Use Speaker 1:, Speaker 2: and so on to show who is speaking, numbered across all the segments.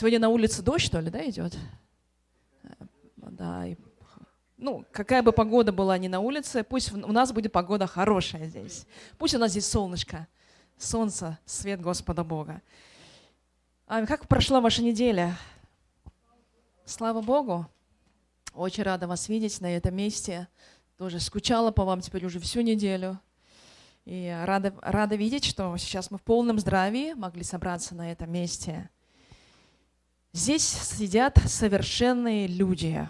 Speaker 1: Сегодня на улице дождь, что ли, да, идет? Да, и, ну, какая бы погода была ни на улице, пусть у нас будет погода хорошая здесь. Пусть у нас здесь солнышко, солнце, свет Господа Бога. А как прошла ваша неделя? Слава Богу. Очень рада вас видеть на этом месте. Тоже скучала по вам теперь уже всю неделю. И рада, рада видеть, что сейчас мы в полном здравии могли собраться на этом месте. Здесь сидят совершенные люди.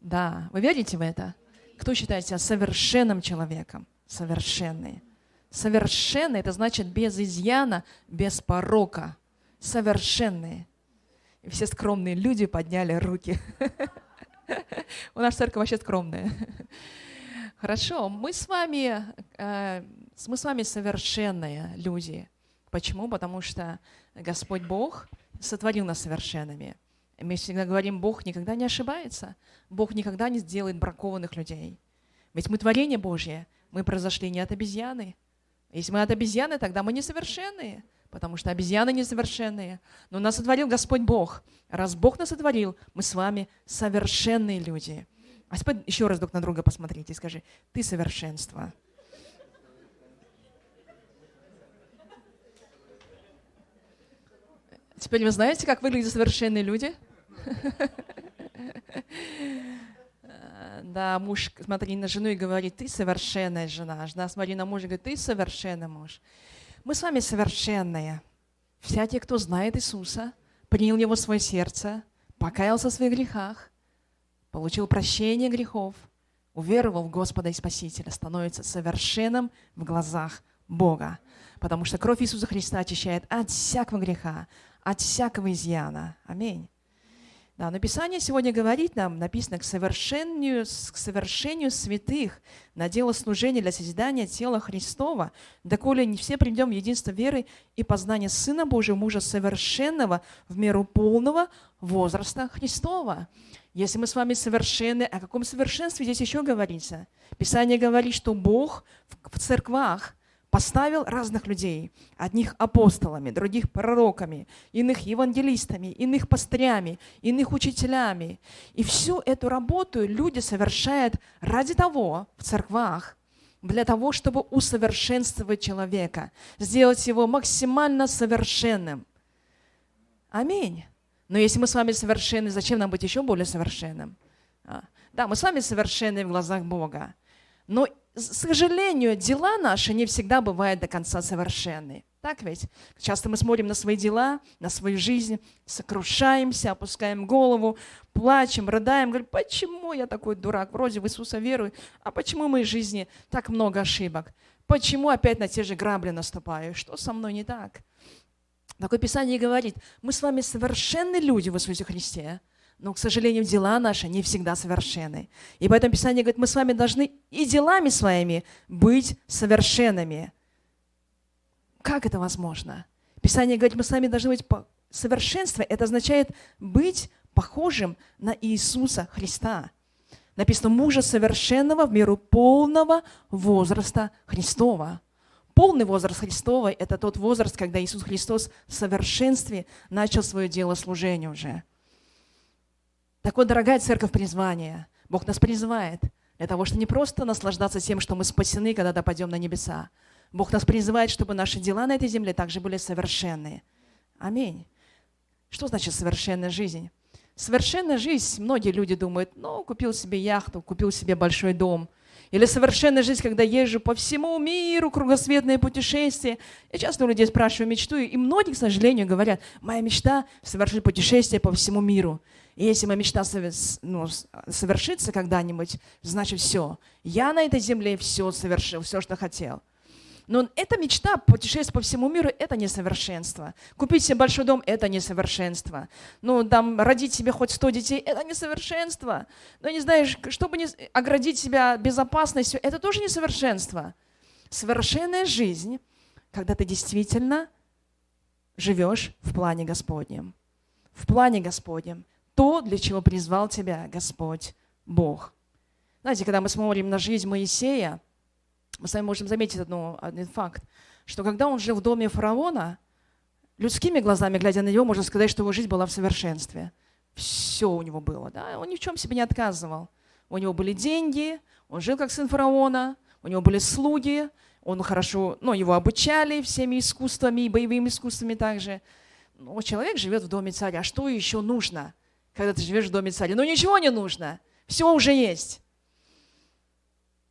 Speaker 1: Да, вы верите в это? Кто считает себя совершенным человеком? Совершенный. Совершенный – это значит без изъяна, без порока. Совершенные. И все скромные люди подняли руки. У нас церковь вообще скромная. Хорошо, мы с вами, э, мы с вами совершенные люди. Почему? Потому что Господь Бог сотворил нас совершенными. Мы всегда говорим, Бог никогда не ошибается. Бог никогда не сделает бракованных людей. Ведь мы творение Божье. Мы произошли не от обезьяны. Если мы от обезьяны, тогда мы несовершенные, потому что обезьяны несовершенные. Но нас сотворил Господь Бог. Раз Бог нас сотворил, мы с вами совершенные люди. А еще раз друг на друга посмотрите и скажи, ты совершенство. Теперь вы знаете, как выглядят совершенные люди? Да, муж смотри на жену и говорит, ты совершенная жена. Жена смотри на мужа и говорит, ты совершенный муж. Мы с вами совершенные. Всякий, кто знает Иисуса, принял Его в свое сердце, покаялся в своих грехах, получил прощение грехов, уверовал в Господа и Спасителя, становится совершенным в глазах Бога. Потому что кровь Иисуса Христа очищает от всякого греха, от всякого изъяна. Аминь. Да, но Писание сегодня говорит нам, написано, к совершению, к совершению святых на дело служения для созидания тела Христова, доколе не все придем в единство веры и познание Сына Божьего, мужа совершенного в меру полного возраста Христова. Если мы с вами совершенны, о каком совершенстве здесь еще говорится? Писание говорит, что Бог в церквах поставил разных людей. Одних апостолами, других пророками, иных евангелистами, иных пастырями, иных учителями. И всю эту работу люди совершают ради того в церквах, для того, чтобы усовершенствовать человека, сделать его максимально совершенным. Аминь. Но если мы с вами совершенны, зачем нам быть еще более совершенным? А, да, мы с вами совершенны в глазах Бога. Но, сожалению, дела наши не всегда бывают до конца совершенны. Так ведь? Часто мы смотрим на свои дела, на свою жизнь, сокрушаемся, опускаем голову, плачем, рыдаем, говорим, почему я такой дурак, вроде в Иисуса верую, а почему в моей жизни так много ошибок? Почему опять на те же грабли наступаю? Что со мной не так? Такое Писание говорит, мы с вами совершенны люди в Иисусе Христе, но, к сожалению, дела наши не всегда совершенны. И поэтому Писание говорит, мы с вами должны и делами своими быть совершенными. Как это возможно? Писание говорит, мы с вами должны быть по... совершенство. Это означает быть похожим на Иисуса Христа. Написано, мужа совершенного в меру полного возраста Христова. Полный возраст Христова – это тот возраст, когда Иисус Христос в совершенстве начал свое дело служения уже. Так вот, дорогая церковь призвания, Бог нас призывает для того, чтобы не просто наслаждаться тем, что мы спасены, когда допадем на небеса. Бог нас призывает, чтобы наши дела на этой земле также были совершенные. Аминь. Что значит совершенная жизнь? Совершенная жизнь, многие люди думают, ну, купил себе яхту, купил себе большой дом – или совершенная жизнь, когда езжу по всему миру, кругосветное путешествие. Я часто у людей спрашиваю мечту, и многие, к сожалению, говорят, моя мечта – совершить путешествие по всему миру. И если моя мечта ну, совершится когда-нибудь, значит все. Я на этой земле все совершил, все, что хотел. Но эта мечта путешествовать по всему миру – это несовершенство. Купить себе большой дом – это несовершенство. Ну, там, родить себе хоть 100 детей – это несовершенство. Ну, не знаешь, чтобы не оградить себя безопасностью – это тоже несовершенство. Совершенная жизнь, когда ты действительно живешь в плане Господнем. В плане Господнем. То, для чего призвал тебя Господь Бог. Знаете, когда мы смотрим на жизнь Моисея – мы с вами можем заметить одну, один факт, что когда он жил в доме фараона, людскими глазами, глядя на него, можно сказать, что его жизнь была в совершенстве. Все у него было, да, он ни в чем себе не отказывал. У него были деньги, он жил как сын фараона, у него были слуги, он хорошо, ну, его обучали всеми искусствами, боевыми искусствами также. Ну, человек живет в доме царя. А что еще нужно, когда ты живешь в доме царя? Ну, ничего не нужно. Все уже есть.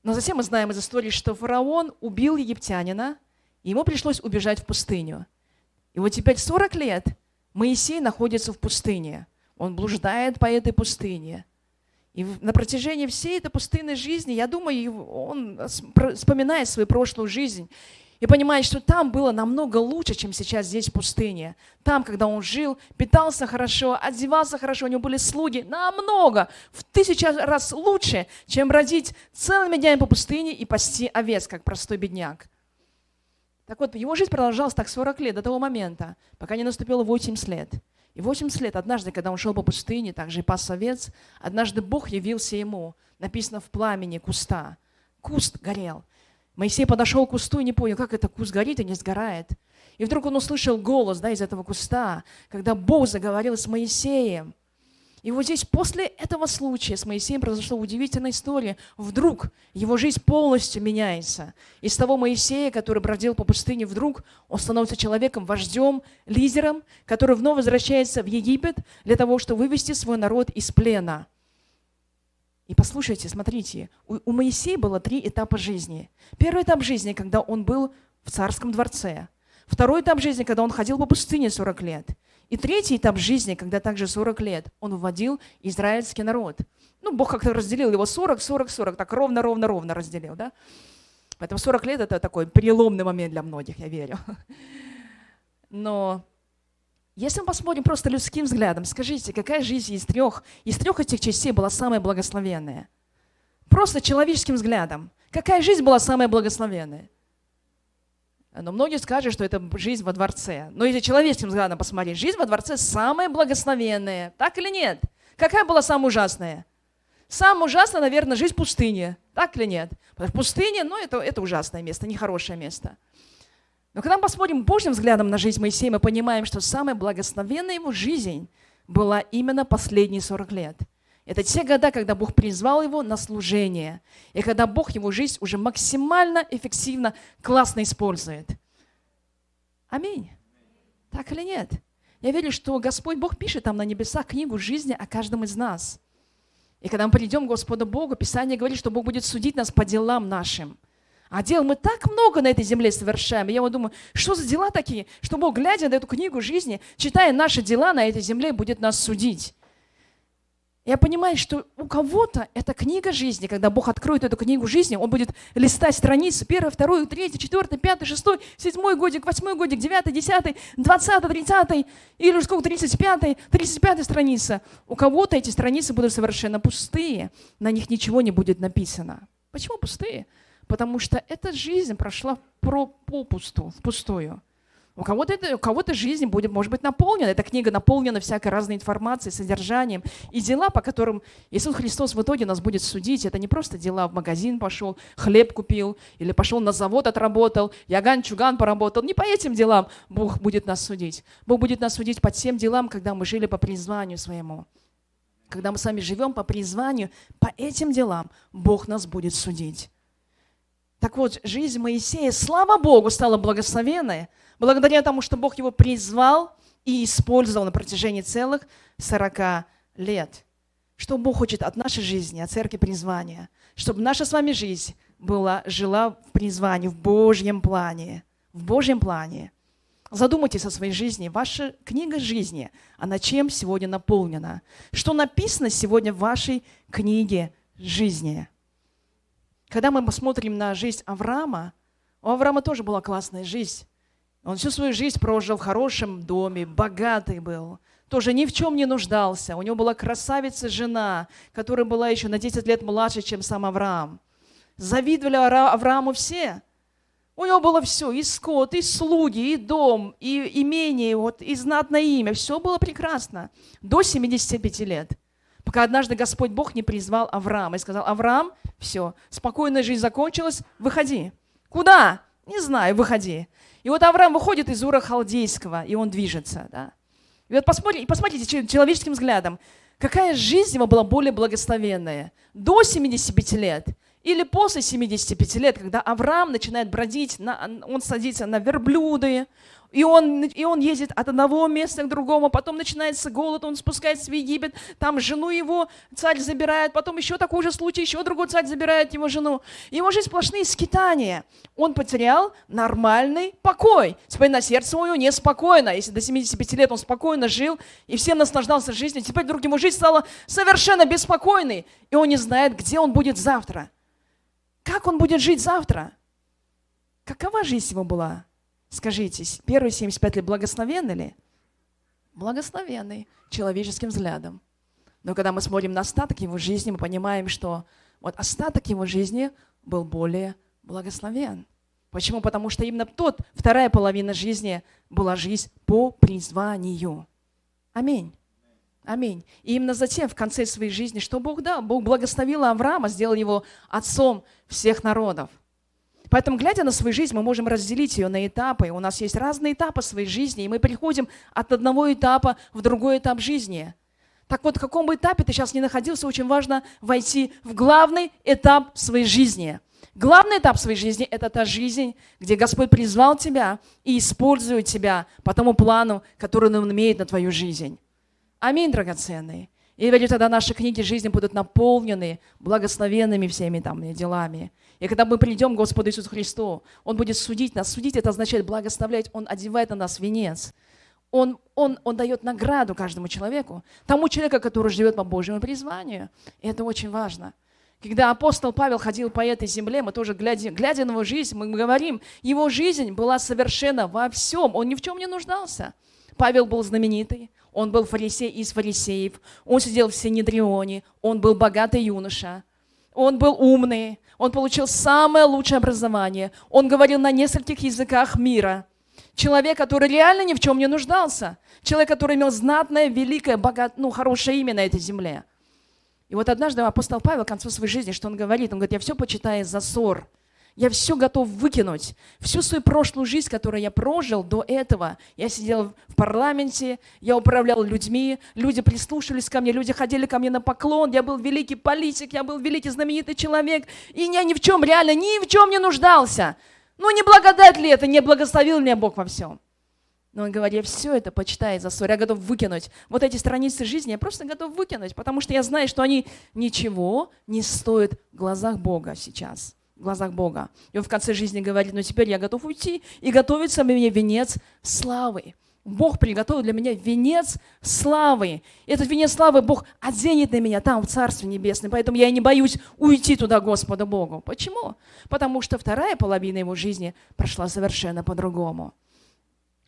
Speaker 1: Но затем мы знаем из истории, что фараон убил египтянина, и ему пришлось убежать в пустыню. И вот теперь 40 лет Моисей находится в пустыне. Он блуждает по этой пустыне. И на протяжении всей этой пустынной жизни, я думаю, он вспоминает свою прошлую жизнь и понимает, что там было намного лучше, чем сейчас здесь в пустыне. Там, когда он жил, питался хорошо, одевался хорошо, у него были слуги, намного, в тысячу раз лучше, чем родить целыми днями по пустыне и пасти овец, как простой бедняк. Так вот, его жизнь продолжалась так 40 лет, до того момента, пока не наступило 80 лет. И 80 лет, однажды, когда он шел по пустыне, также и пас овец, однажды Бог явился ему, написано в пламени куста. Куст горел. Моисей подошел к кусту и не понял, как это куст горит и не сгорает. И вдруг он услышал голос да, из этого куста, когда Бог заговорил с Моисеем. И вот здесь после этого случая с Моисеем произошла удивительная история. Вдруг его жизнь полностью меняется. Из того Моисея, который бродил по пустыне, вдруг он становится человеком, вождем, лидером, который вновь возвращается в Египет для того, чтобы вывести свой народ из плена. И послушайте, смотрите, у, у Моисея было три этапа жизни. Первый этап жизни, когда он был в царском дворце. Второй этап жизни, когда он ходил по пустыне 40 лет. И третий этап жизни, когда также 40 лет он вводил израильский народ. Ну, Бог как-то разделил его 40, 40, 40, так ровно, ровно, ровно разделил, да? Поэтому 40 лет – это такой переломный момент для многих, я верю. Но если мы посмотрим просто людским взглядом, скажите, какая жизнь из трех, из трех этих частей была самая благословенная? Просто человеческим взглядом. Какая жизнь была самая благословенная? Но многие скажут, что это жизнь во дворце. Но если человеческим взглядом посмотреть, жизнь во дворце самая благословенная. Так или нет? Какая была самая ужасная? Самая ужасная, наверное, жизнь в пустыне. Так или нет? Потому что пустыня, ну, это, это ужасное место, нехорошее место. Но когда мы посмотрим Божьим взглядом на жизнь Моисея, мы понимаем, что самая благословенная его жизнь была именно последние 40 лет – это те года, когда Бог призвал его на служение, и когда Бог его жизнь уже максимально эффективно, классно использует. Аминь. Так или нет? Я верю, что Господь Бог пишет там на небесах книгу жизни о каждом из нас. И когда мы придем к Господу Богу, Писание говорит, что Бог будет судить нас по делам нашим. А дел мы так много на этой земле совершаем. И я вот думаю, что за дела такие, что Бог, глядя на эту книгу жизни, читая наши дела на этой земле, будет нас судить. Я понимаю, что у кого-то это книга жизни. Когда Бог откроет эту книгу жизни, Он будет листать страницы. Первый, второй, третий, четвертый, пятый, шестой, седьмой годик, восьмой годик, девятый, десятый, двадцатый, тридцатый, или сколько, тридцать пятый, тридцать пятая страница. У кого-то эти страницы будут совершенно пустые. На них ничего не будет написано. Почему пустые? Потому что эта жизнь прошла про попусту, впустую. У кого-то, это, у кого-то жизнь будет, может быть, наполнена. Эта книга наполнена всякой разной информацией, содержанием. И дела, по которым Иисус Христос в итоге нас будет судить, это не просто дела, в магазин пошел, хлеб купил, или пошел на завод отработал, яган-чуган поработал. Не по этим делам Бог будет нас судить. Бог будет нас судить по тем делам, когда мы жили по призванию своему. Когда мы с вами живем по призванию, по этим делам Бог нас будет судить. Так вот, жизнь Моисея, слава Богу, стала благословенной, благодаря тому, что Бог его призвал и использовал на протяжении целых 40 лет. Что Бог хочет от нашей жизни, от церкви призвания? Чтобы наша с вами жизнь была, жила в призвании, в Божьем плане. В Божьем плане. Задумайтесь о своей жизни. Ваша книга жизни, она чем сегодня наполнена? Что написано сегодня в вашей книге жизни? Когда мы посмотрим на жизнь Авраама, у Авраама тоже была классная жизнь. Он всю свою жизнь прожил в хорошем доме, богатый был, тоже ни в чем не нуждался. У него была красавица жена, которая была еще на 10 лет младше, чем сам Авраам. Завидовали Аврааму все. У него было все, и скот, и слуги, и дом, и имение, вот, и знатное имя. Все было прекрасно до 75 лет. Пока однажды Господь Бог не призвал Авраама и сказал, Авраам, все, спокойная жизнь закончилась, выходи. Куда? Не знаю, выходи. И вот Авраам выходит из Ура Халдейского, и он движется. Да? И вот посмотрите, посмотрите человеческим взглядом, какая жизнь его была более благословенная. До 75 лет или после 75 лет, когда Авраам начинает бродить, на, он садится на верблюды, и он, и он ездит от одного места к другому, потом начинается голод, он спускается в Египет, там жену его царь забирает, потом еще такой же случай, еще другой царь забирает его жену. Его жизнь сплошные скитания. Он потерял нормальный покой. Теперь на сердце у него неспокойно. Если до 75 лет он спокойно жил и всем наслаждался жизнью, теперь вдруг ему жизнь стала совершенно беспокойной, и он не знает, где он будет завтра. Как он будет жить завтра? Какова жизнь его была? Скажите, первые 75 лет благословенны ли? Благословенный человеческим взглядом. Но когда мы смотрим на остаток его жизни, мы понимаем, что вот остаток его жизни был более благословен. Почему? Потому что именно тот, вторая половина жизни была жизнь по призванию. Аминь. Аминь. И именно затем, в конце своей жизни, что Бог дал? Бог благословил Авраама, сделал его отцом всех народов. Поэтому, глядя на свою жизнь, мы можем разделить ее на этапы. У нас есть разные этапы своей жизни, и мы переходим от одного этапа в другой этап жизни. Так вот, в каком бы этапе ты сейчас не находился, очень важно войти в главный этап своей жизни. Главный этап своей жизни – это та жизнь, где Господь призвал тебя и использует тебя по тому плану, который Он имеет на твою жизнь. Аминь, драгоценные. И верю, тогда наши книги жизни будут наполнены благословенными всеми там делами. И когда мы придем к Господу Иисусу Христу, Он будет судить нас. Судить это означает благословлять. Он одевает на нас венец. Он, он, он дает награду каждому человеку. Тому человеку, который живет по Божьему призванию. И это очень важно. Когда апостол Павел ходил по этой земле, мы тоже, глядя, глядя на его жизнь, мы говорим, его жизнь была совершенно во всем. Он ни в чем не нуждался. Павел был знаменитый, он был фарисей из фарисеев, он сидел в Синедрионе, он был богатый юноша, он был умный, он получил самое лучшее образование, он говорил на нескольких языках мира. Человек, который реально ни в чем не нуждался. Человек, который имел знатное, великое, богат, ну, хорошее имя на этой земле. И вот однажды апостол Павел к концу своей жизни, что он говорит? Он говорит, я все почитаю за ссор, я все готов выкинуть. Всю свою прошлую жизнь, которую я прожил до этого. Я сидел в парламенте, я управлял людьми, люди прислушивались ко мне, люди ходили ко мне на поклон, я был великий политик, я был великий знаменитый человек, и я ни в чем, реально, ни в чем не нуждался. Ну, не благодать ли это, не благословил меня Бог во всем. Но он говорит, я все это почитаю за ссор, я готов выкинуть. Вот эти страницы жизни я просто готов выкинуть, потому что я знаю, что они ничего не стоят в глазах Бога сейчас в глазах Бога. И он в конце жизни говорит, ну теперь я готов уйти и готовится мне венец славы. Бог приготовил для меня венец славы. Этот венец славы Бог оденет на меня там, в Царстве Небесном. Поэтому я не боюсь уйти туда Господа Богу. Почему? Потому что вторая половина его жизни прошла совершенно по-другому.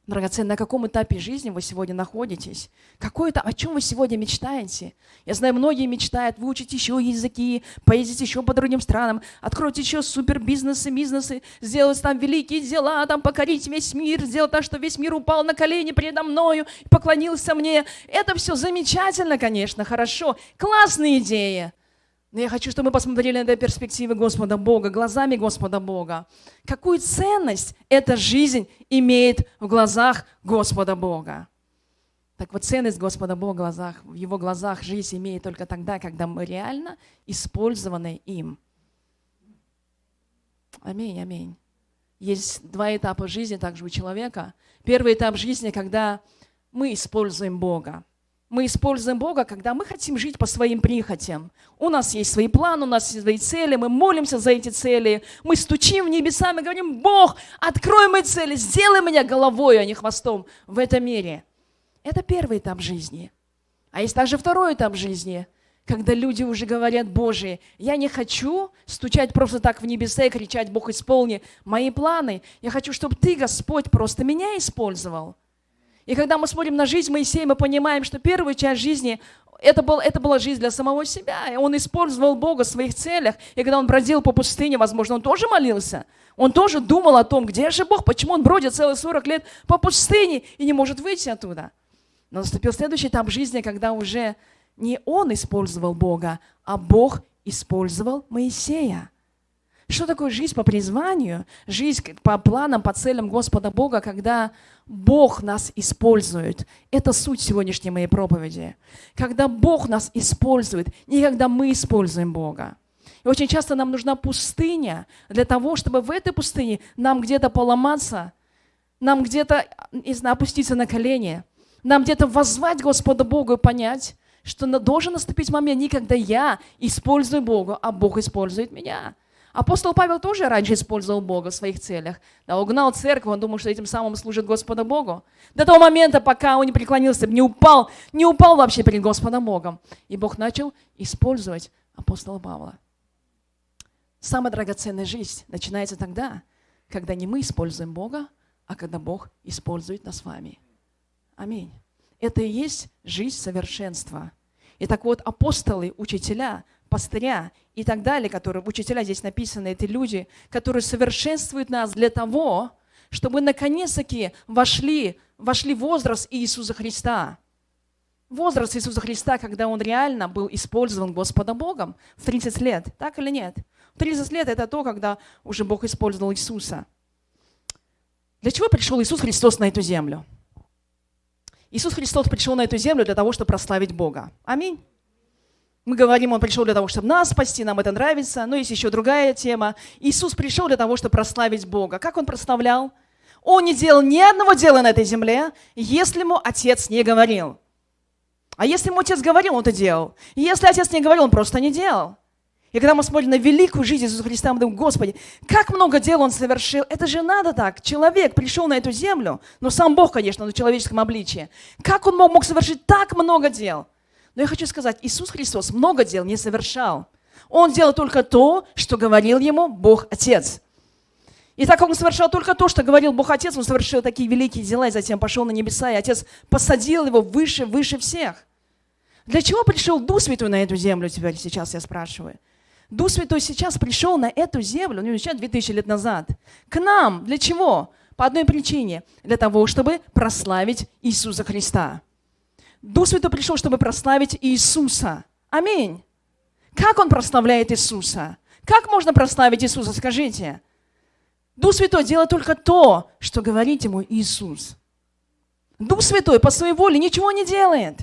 Speaker 1: Драгоценный, на каком этапе жизни вы сегодня находитесь? Какой это, о чем вы сегодня мечтаете? Я знаю, многие мечтают выучить еще языки, поездить еще по другим странам, открыть еще супер бизнесы, бизнесы, сделать там великие дела, там покорить весь мир, сделать так, что весь мир упал на колени передо мною поклонился мне. Это все замечательно, конечно, хорошо, классные идеи. Но я хочу, чтобы мы посмотрели на это перспективы Господа Бога, глазами Господа Бога. Какую ценность эта жизнь имеет в глазах Господа Бога? Так вот, ценность Господа Бога в, глазах, в Его глазах жизнь имеет только тогда, когда мы реально использованы им. Аминь, аминь. Есть два этапа жизни также у человека. Первый этап жизни, когда мы используем Бога мы используем Бога, когда мы хотим жить по своим прихотям. У нас есть свои планы, у нас есть свои цели, мы молимся за эти цели, мы стучим в небеса, мы говорим, Бог, открой мои цели, сделай меня головой, а не хвостом в этом мире. Это первый этап жизни. А есть также второй этап жизни, когда люди уже говорят, Боже, я не хочу стучать просто так в небеса и кричать, Бог, исполни мои планы. Я хочу, чтобы Ты, Господь, просто меня использовал. И когда мы смотрим на жизнь Моисея, мы понимаем, что первая часть жизни это, был, это была жизнь для самого себя. И он использовал Бога в своих целях. И когда он бродил по пустыне, возможно, он тоже молился. Он тоже думал о том, где же Бог, почему он бродит целые 40 лет по пустыне и не может выйти оттуда. Но наступил следующий этап жизни, когда уже не он использовал Бога, а Бог использовал Моисея. Что такое жизнь по призванию, жизнь по планам, по целям Господа Бога, когда Бог нас использует? Это суть сегодняшней моей проповеди. Когда Бог нас использует, не когда мы используем Бога. И очень часто нам нужна пустыня для того, чтобы в этой пустыне нам где-то поломаться, нам где-то, не знаю, опуститься на колени, нам где-то воззвать Господа Богу и понять, что должен наступить момент не когда я использую Бога, а Бог использует меня. Апостол Павел тоже раньше использовал Бога в своих целях. Да, угнал церковь, он думал, что этим самым служит Господу Богу. До того момента, пока он не преклонился, не упал, не упал вообще перед Господом Богом. И Бог начал использовать апостола Павла. Самая драгоценная жизнь начинается тогда, когда не мы используем Бога, а когда Бог использует нас с вами. Аминь. Это и есть жизнь совершенства. И так вот, апостолы, учителя, пастыря и так далее, которые, учителя здесь написаны, это люди, которые совершенствуют нас для того, чтобы наконец-таки вошли, вошли в возраст Иисуса Христа. Возраст Иисуса Христа, когда Он реально был использован Господом Богом в 30 лет. Так или нет? 30 лет – это то, когда уже Бог использовал Иисуса. Для чего пришел Иисус Христос на эту землю? Иисус Христос пришел на эту землю для того, чтобы прославить Бога. Аминь. Мы говорим, Он пришел для того, чтобы нас спасти, нам это нравится. Но есть еще другая тема. Иисус пришел для того, чтобы прославить Бога. Как Он прославлял? Он не делал ни одного дела на этой земле, если ему Отец не говорил. А если ему Отец говорил, он это делал. если Отец не говорил, он просто не делал. И когда мы смотрим на великую жизнь Иисуса Христа, мы думаем, Господи, как много дел Он совершил. Это же надо так. Человек пришел на эту землю, но сам Бог, конечно, в человеческом обличии. Как Он мог, мог совершить так много дел? Но я хочу сказать, Иисус Христос много дел не совершал. Он делал только то, что говорил Ему Бог Отец. И так он совершал только то, что говорил Бог Отец, он совершил такие великие дела, и затем пошел на небеса, и Отец посадил его выше, выше всех. Для чего пришел Дух Святой на эту землю теперь сейчас, я спрашиваю? Дух Святой сейчас пришел на эту землю, ну, сейчас 2000 лет назад, к нам. Для чего? По одной причине. Для того, чтобы прославить Иисуса Христа. Дух Святой пришел, чтобы прославить Иисуса. Аминь. Как Он прославляет Иисуса? Как можно прославить Иисуса, скажите? Дух Святой делает только то, что говорит Ему Иисус. Дух Святой по своей воле ничего не делает.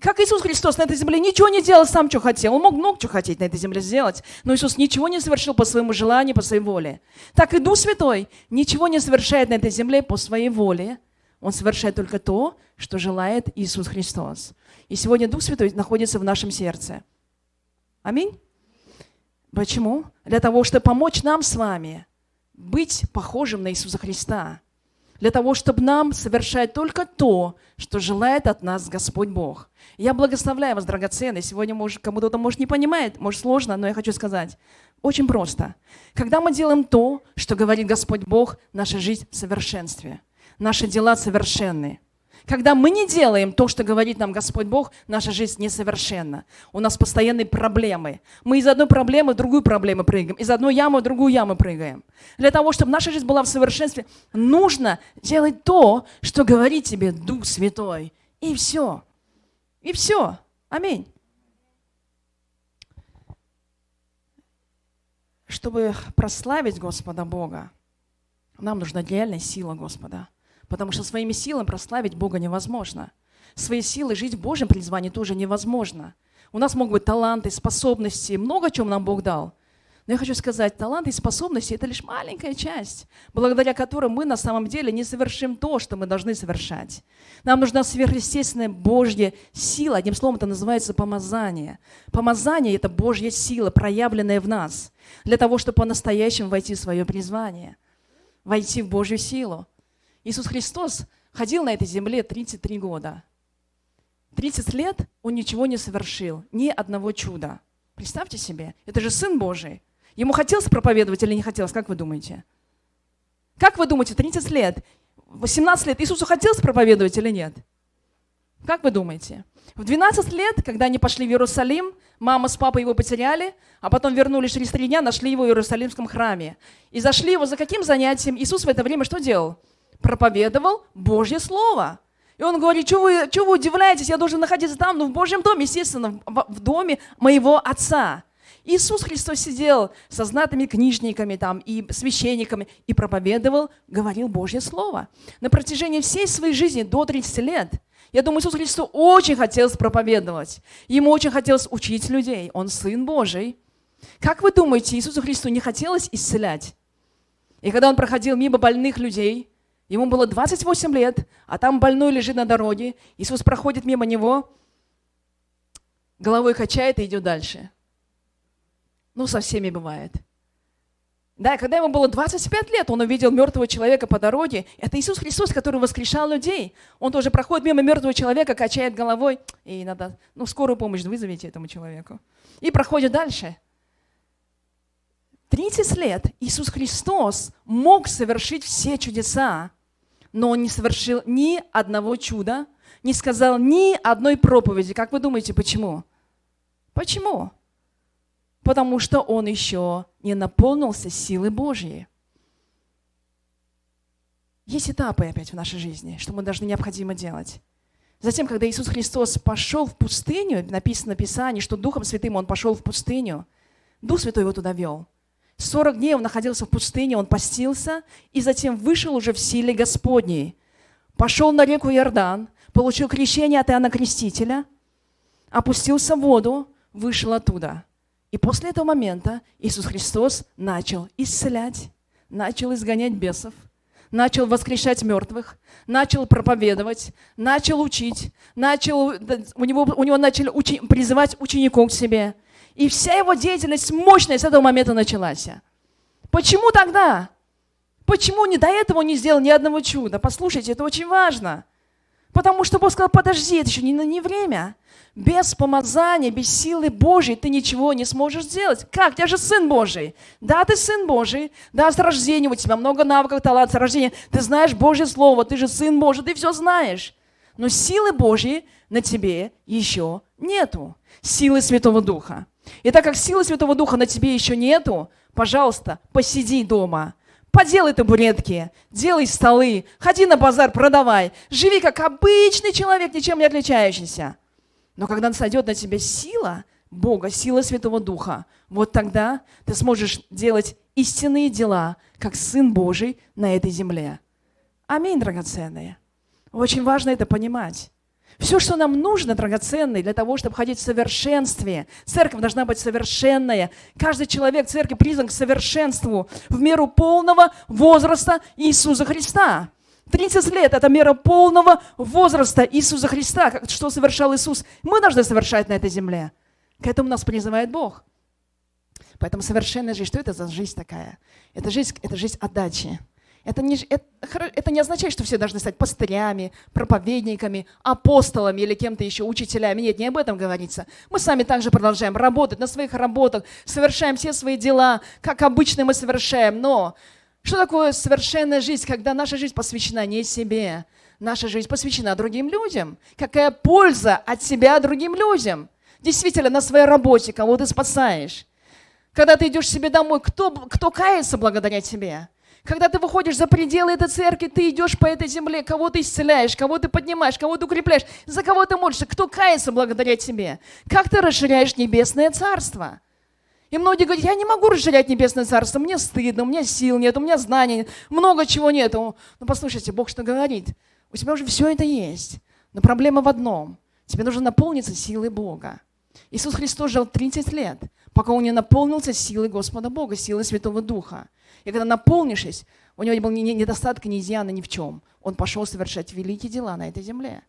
Speaker 1: Как Иисус Христос на этой земле ничего не делал сам, что хотел. Он мог много чего хотеть на этой земле сделать, но Иисус ничего не совершил по своему желанию, по своей воле. Так и Дух Святой ничего не совершает на этой земле по своей воле. Он совершает только то, что желает Иисус Христос. И сегодня Дух Святой находится в нашем сердце. Аминь. Почему? Для того, чтобы помочь нам с вами быть похожим на Иисуса Христа для того, чтобы нам совершать только то, что желает от нас Господь Бог. Я благословляю вас, драгоценные. Сегодня, может, кому-то это, может, не понимает, может, сложно, но я хочу сказать. Очень просто. Когда мы делаем то, что говорит Господь Бог, наша жизнь в совершенстве. Наши дела совершенны. Когда мы не делаем то, что говорит нам Господь Бог, наша жизнь несовершенна. У нас постоянные проблемы. Мы из одной проблемы в другую проблему прыгаем, из одной ямы в другую яму прыгаем. Для того, чтобы наша жизнь была в совершенстве, нужно делать то, что говорит тебе Дух Святой. И все. И все. Аминь. Чтобы прославить Господа Бога, нам нужна реальная сила Господа. Потому что своими силами прославить Бога невозможно. Своей силой жить в Божьем призвании тоже невозможно. У нас могут быть таланты, способности, много чего нам Бог дал. Но я хочу сказать, таланты и способности – это лишь маленькая часть, благодаря которой мы на самом деле не совершим то, что мы должны совершать. Нам нужна сверхъестественная Божья сила. Одним словом, это называется помазание. Помазание – это Божья сила, проявленная в нас, для того, чтобы по-настоящему войти в свое призвание, войти в Божью силу. Иисус Христос ходил на этой земле 33 года. 30 лет он ничего не совершил, ни одного чуда. Представьте себе, это же Сын Божий. Ему хотелось проповедовать или не хотелось, как вы думаете? Как вы думаете, 30 лет, 18 лет Иисусу хотелось проповедовать или нет? Как вы думаете? В 12 лет, когда они пошли в Иерусалим, мама с папой его потеряли, а потом вернулись через три дня, нашли его в Иерусалимском храме. И зашли его за каким занятием? Иисус в это время что делал? Проповедовал Божье Слово. И он говорит, что вы, что вы удивляетесь, я должен находиться там, ну в Божьем доме, естественно, в, в доме моего отца. Иисус Христос сидел со знатными книжниками там, и священниками и проповедовал, говорил Божье Слово. На протяжении всей своей жизни до 30 лет – я думаю, Иисусу Христу очень хотелось проповедовать. Ему очень хотелось учить людей. Он Сын Божий. Как вы думаете, Иисусу Христу не хотелось исцелять? И когда он проходил мимо больных людей, ему было 28 лет, а там больной лежит на дороге, Иисус проходит мимо него, головой качает и идет дальше. Ну, со всеми бывает. Да, когда ему было 25 лет, он увидел мертвого человека по дороге. Это Иисус Христос, который воскрешал людей. Он тоже проходит мимо мертвого человека, качает головой. И надо, ну, скорую помощь вызовите этому человеку. И проходит дальше. 30 лет Иисус Христос мог совершить все чудеса, но Он не совершил ни одного чуда, не сказал ни одной проповеди. Как вы думаете, почему? Почему? потому что он еще не наполнился силой Божьей. Есть этапы опять в нашей жизни, что мы должны необходимо делать. Затем, когда Иисус Христос пошел в пустыню, написано в Писании, что Духом Святым Он пошел в пустыню, Дух Святой его туда вел. 40 дней он находился в пустыне, он постился, и затем вышел уже в силе Господней. Пошел на реку Иордан, получил крещение от Иоанна Крестителя, опустился в воду, вышел оттуда – и после этого момента Иисус Христос начал исцелять, начал изгонять бесов, начал воскрешать мертвых, начал проповедовать, начал учить, начал, у, него, у него начали учи, призывать учеников к себе. И вся его деятельность мощная с этого момента началась. Почему тогда? Почему не до этого не сделал ни одного чуда? Послушайте, это очень важно. Потому что Бог сказал, подожди, это еще не, не время. Без помазания, без силы Божьей ты ничего не сможешь сделать. Как? Я же Сын Божий. Да, ты Сын Божий. Да, с рождения у тебя много навыков, талант с рождения. Ты знаешь Божье Слово, ты же Сын Божий, ты все знаешь. Но силы Божьей на тебе еще нету. Силы Святого Духа. И так как силы Святого Духа на тебе еще нету, пожалуйста, посиди дома. Поделай табуретки, делай столы, ходи на базар, продавай. Живи как обычный человек, ничем не отличающийся. Но когда сойдет на тебя сила Бога, сила Святого Духа, вот тогда ты сможешь делать истинные дела, как Сын Божий на этой земле. Аминь, драгоценные. Очень важно это понимать. Все, что нам нужно, драгоценное, для того, чтобы ходить в совершенстве. Церковь должна быть совершенная. Каждый человек в церкви призван к совершенству в меру полного возраста Иисуса Христа. 30 лет – это мера полного возраста Иисуса Христа. Что совершал Иисус, мы должны совершать на этой земле. К этому нас призывает Бог. Поэтому совершенная жизнь, что это за жизнь такая? Это жизнь, это жизнь отдачи. Это не, это, это не означает, что все должны стать пастырями, проповедниками, апостолами или кем-то еще, учителями. Нет, не об этом говорится. Мы сами также продолжаем работать на своих работах, совершаем все свои дела, как обычно мы совершаем. Но что такое совершенная жизнь, когда наша жизнь посвящена не себе, наша жизнь посвящена другим людям? Какая польза от себя другим людям? Действительно, на своей работе кого ты спасаешь? Когда ты идешь себе домой, кто, кто кается благодаря тебе? Когда ты выходишь за пределы этой церкви, ты идешь по этой земле, кого ты исцеляешь, кого ты поднимаешь, кого ты укрепляешь, за кого ты молишься, кто кается благодаря тебе? Как ты расширяешь небесное царство? И многие говорят, я не могу расширять небесное царство, мне стыдно, у меня сил нет, у меня знаний нет, много чего нет. Но ну, послушайте, Бог что говорит? У тебя уже все это есть. Но проблема в одном. Тебе нужно наполниться силой Бога. Иисус Христос жил 30 лет, пока он не наполнился силой Господа Бога, силой Святого Духа. И когда наполнившись, у него не было ни недостатка, ни изъяна ни в чем. Он пошел совершать великие дела на этой земле.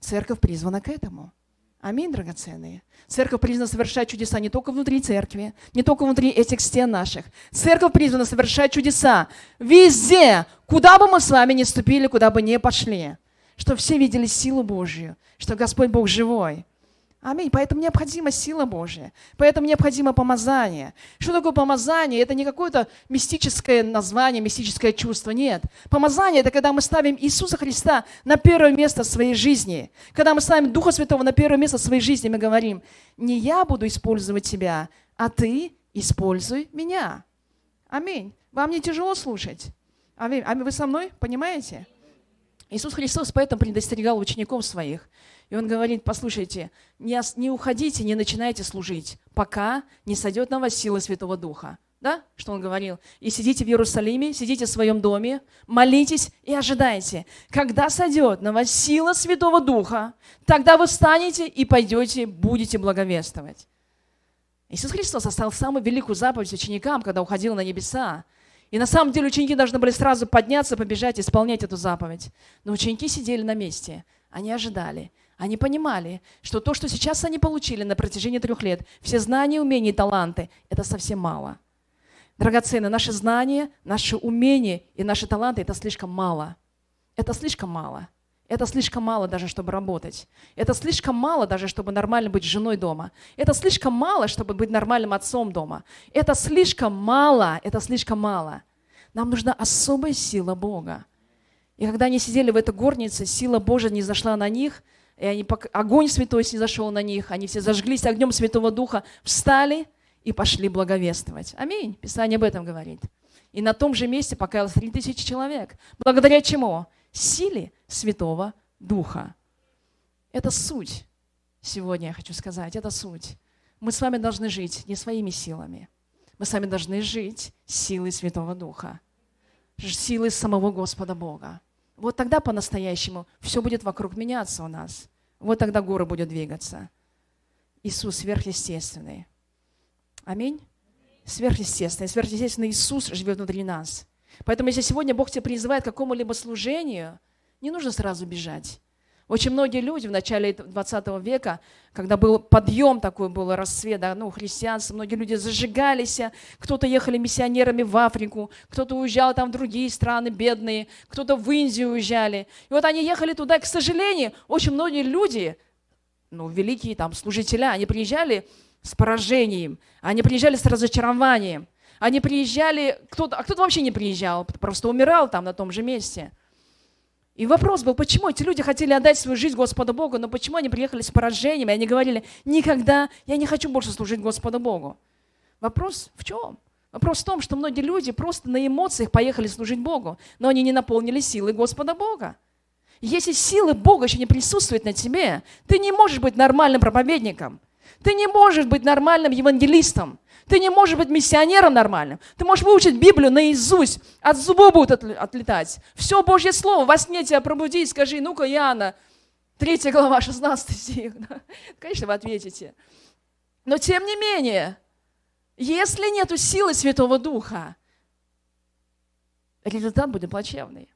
Speaker 1: Церковь призвана к этому. Аминь, драгоценные. Церковь призвана совершать чудеса не только внутри церкви, не только внутри этих стен наших. Церковь призвана совершать чудеса везде, куда бы мы с вами ни ступили, куда бы ни пошли. Чтобы все видели силу Божью, что Господь Бог живой. Аминь. Поэтому необходима сила Божья. Поэтому необходимо помазание. Что такое помазание? Это не какое-то мистическое название, мистическое чувство. Нет. Помазание – это когда мы ставим Иисуса Христа на первое место в своей жизни. Когда мы ставим Духа Святого на первое место в своей жизни, мы говорим, не я буду использовать тебя, а ты используй меня. Аминь. Вам не тяжело слушать? Аминь. Аминь. Вы со мной? Понимаете? Иисус Христос поэтому предостерегал учеников своих. И Он говорит, послушайте, не, не уходите, не начинайте служить, пока не сойдет на вас сила Святого Духа. Да, что он говорил? И сидите в Иерусалиме, сидите в своем доме, молитесь и ожидайте. Когда сойдет на вас сила Святого Духа, тогда вы встанете и пойдете, будете благовествовать. Иисус Христос оставил самую великую заповедь ученикам, когда уходил на небеса. И на самом деле ученики должны были сразу подняться, побежать, исполнять эту заповедь. Но ученики сидели на месте, они ожидали. Они понимали, что то, что сейчас они получили на протяжении трех лет, все знания, умения и таланты, это совсем мало. Драгоценные, наши знания, наши умения и наши таланты – это слишком мало. Это слишком мало. Это слишком мало даже, чтобы работать. Это слишком мало даже, чтобы нормально быть женой дома. Это слишком мало, чтобы быть нормальным отцом дома. Это слишком мало, это слишком мало. Нам нужна особая сила Бога. И когда они сидели в этой горнице, сила Божия не зашла на них, и они, огонь святой не зашел на них, они все зажглись огнем Святого Духа, встали и пошли благовествовать. Аминь. Писание об этом говорит. И на том же месте покаялось три тысячи человек. Благодаря чему? Силе Святого Духа. Это суть. Сегодня я хочу сказать, это суть. Мы с вами должны жить не своими силами. Мы с вами должны жить силой Святого Духа, силой самого Господа Бога. Вот тогда по-настоящему все будет вокруг меняться у нас. Вот тогда горы будут двигаться. Иисус сверхъестественный. Аминь. Сверхъестественный. Сверхъестественный Иисус живет внутри нас. Поэтому если сегодня Бог тебя призывает к какому-либо служению, не нужно сразу бежать. Очень многие люди в начале 20 века, когда был подъем такой, был расцвет, да, ну, христианство, многие люди зажигались, кто-то ехали миссионерами в Африку, кто-то уезжал там в другие страны бедные, кто-то в Индию уезжали. И вот они ехали туда, и, к сожалению, очень многие люди, ну, великие там служители, они приезжали с поражением, они приезжали с разочарованием. Они приезжали, кто-то, а кто-то вообще не приезжал, просто умирал там на том же месте. И вопрос был, почему эти люди хотели отдать свою жизнь Господу Богу, но почему они приехали с поражением, и они говорили, никогда я не хочу больше служить Господу Богу. Вопрос в чем? Вопрос в том, что многие люди просто на эмоциях поехали служить Богу, но они не наполнили силой Господа Бога. Если силы Бога еще не присутствует на тебе, ты не можешь быть нормальным проповедником, ты не можешь быть нормальным евангелистом, ты не можешь быть миссионером нормальным. Ты можешь выучить Библию наизусть. От зубов будет отлетать. Все Божье Слово. Во сне тебя пробуди и скажи, ну-ка, Иоанна, 3 глава, 16 стих. Конечно, вы ответите. Но тем не менее, если нету силы Святого Духа, результат будет плачевный.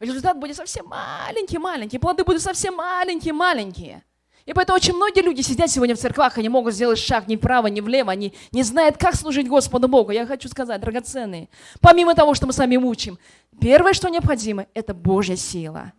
Speaker 1: Результат будет совсем маленький-маленький, плоды будут совсем маленькие-маленькие. И поэтому очень многие люди сидят сегодня в церквах, они могут сделать шаг ни вправо, ни влево, они не знают, как служить Господу Богу. Я хочу сказать, драгоценные, помимо того, что мы с вами учим, первое, что необходимо, это Божья сила.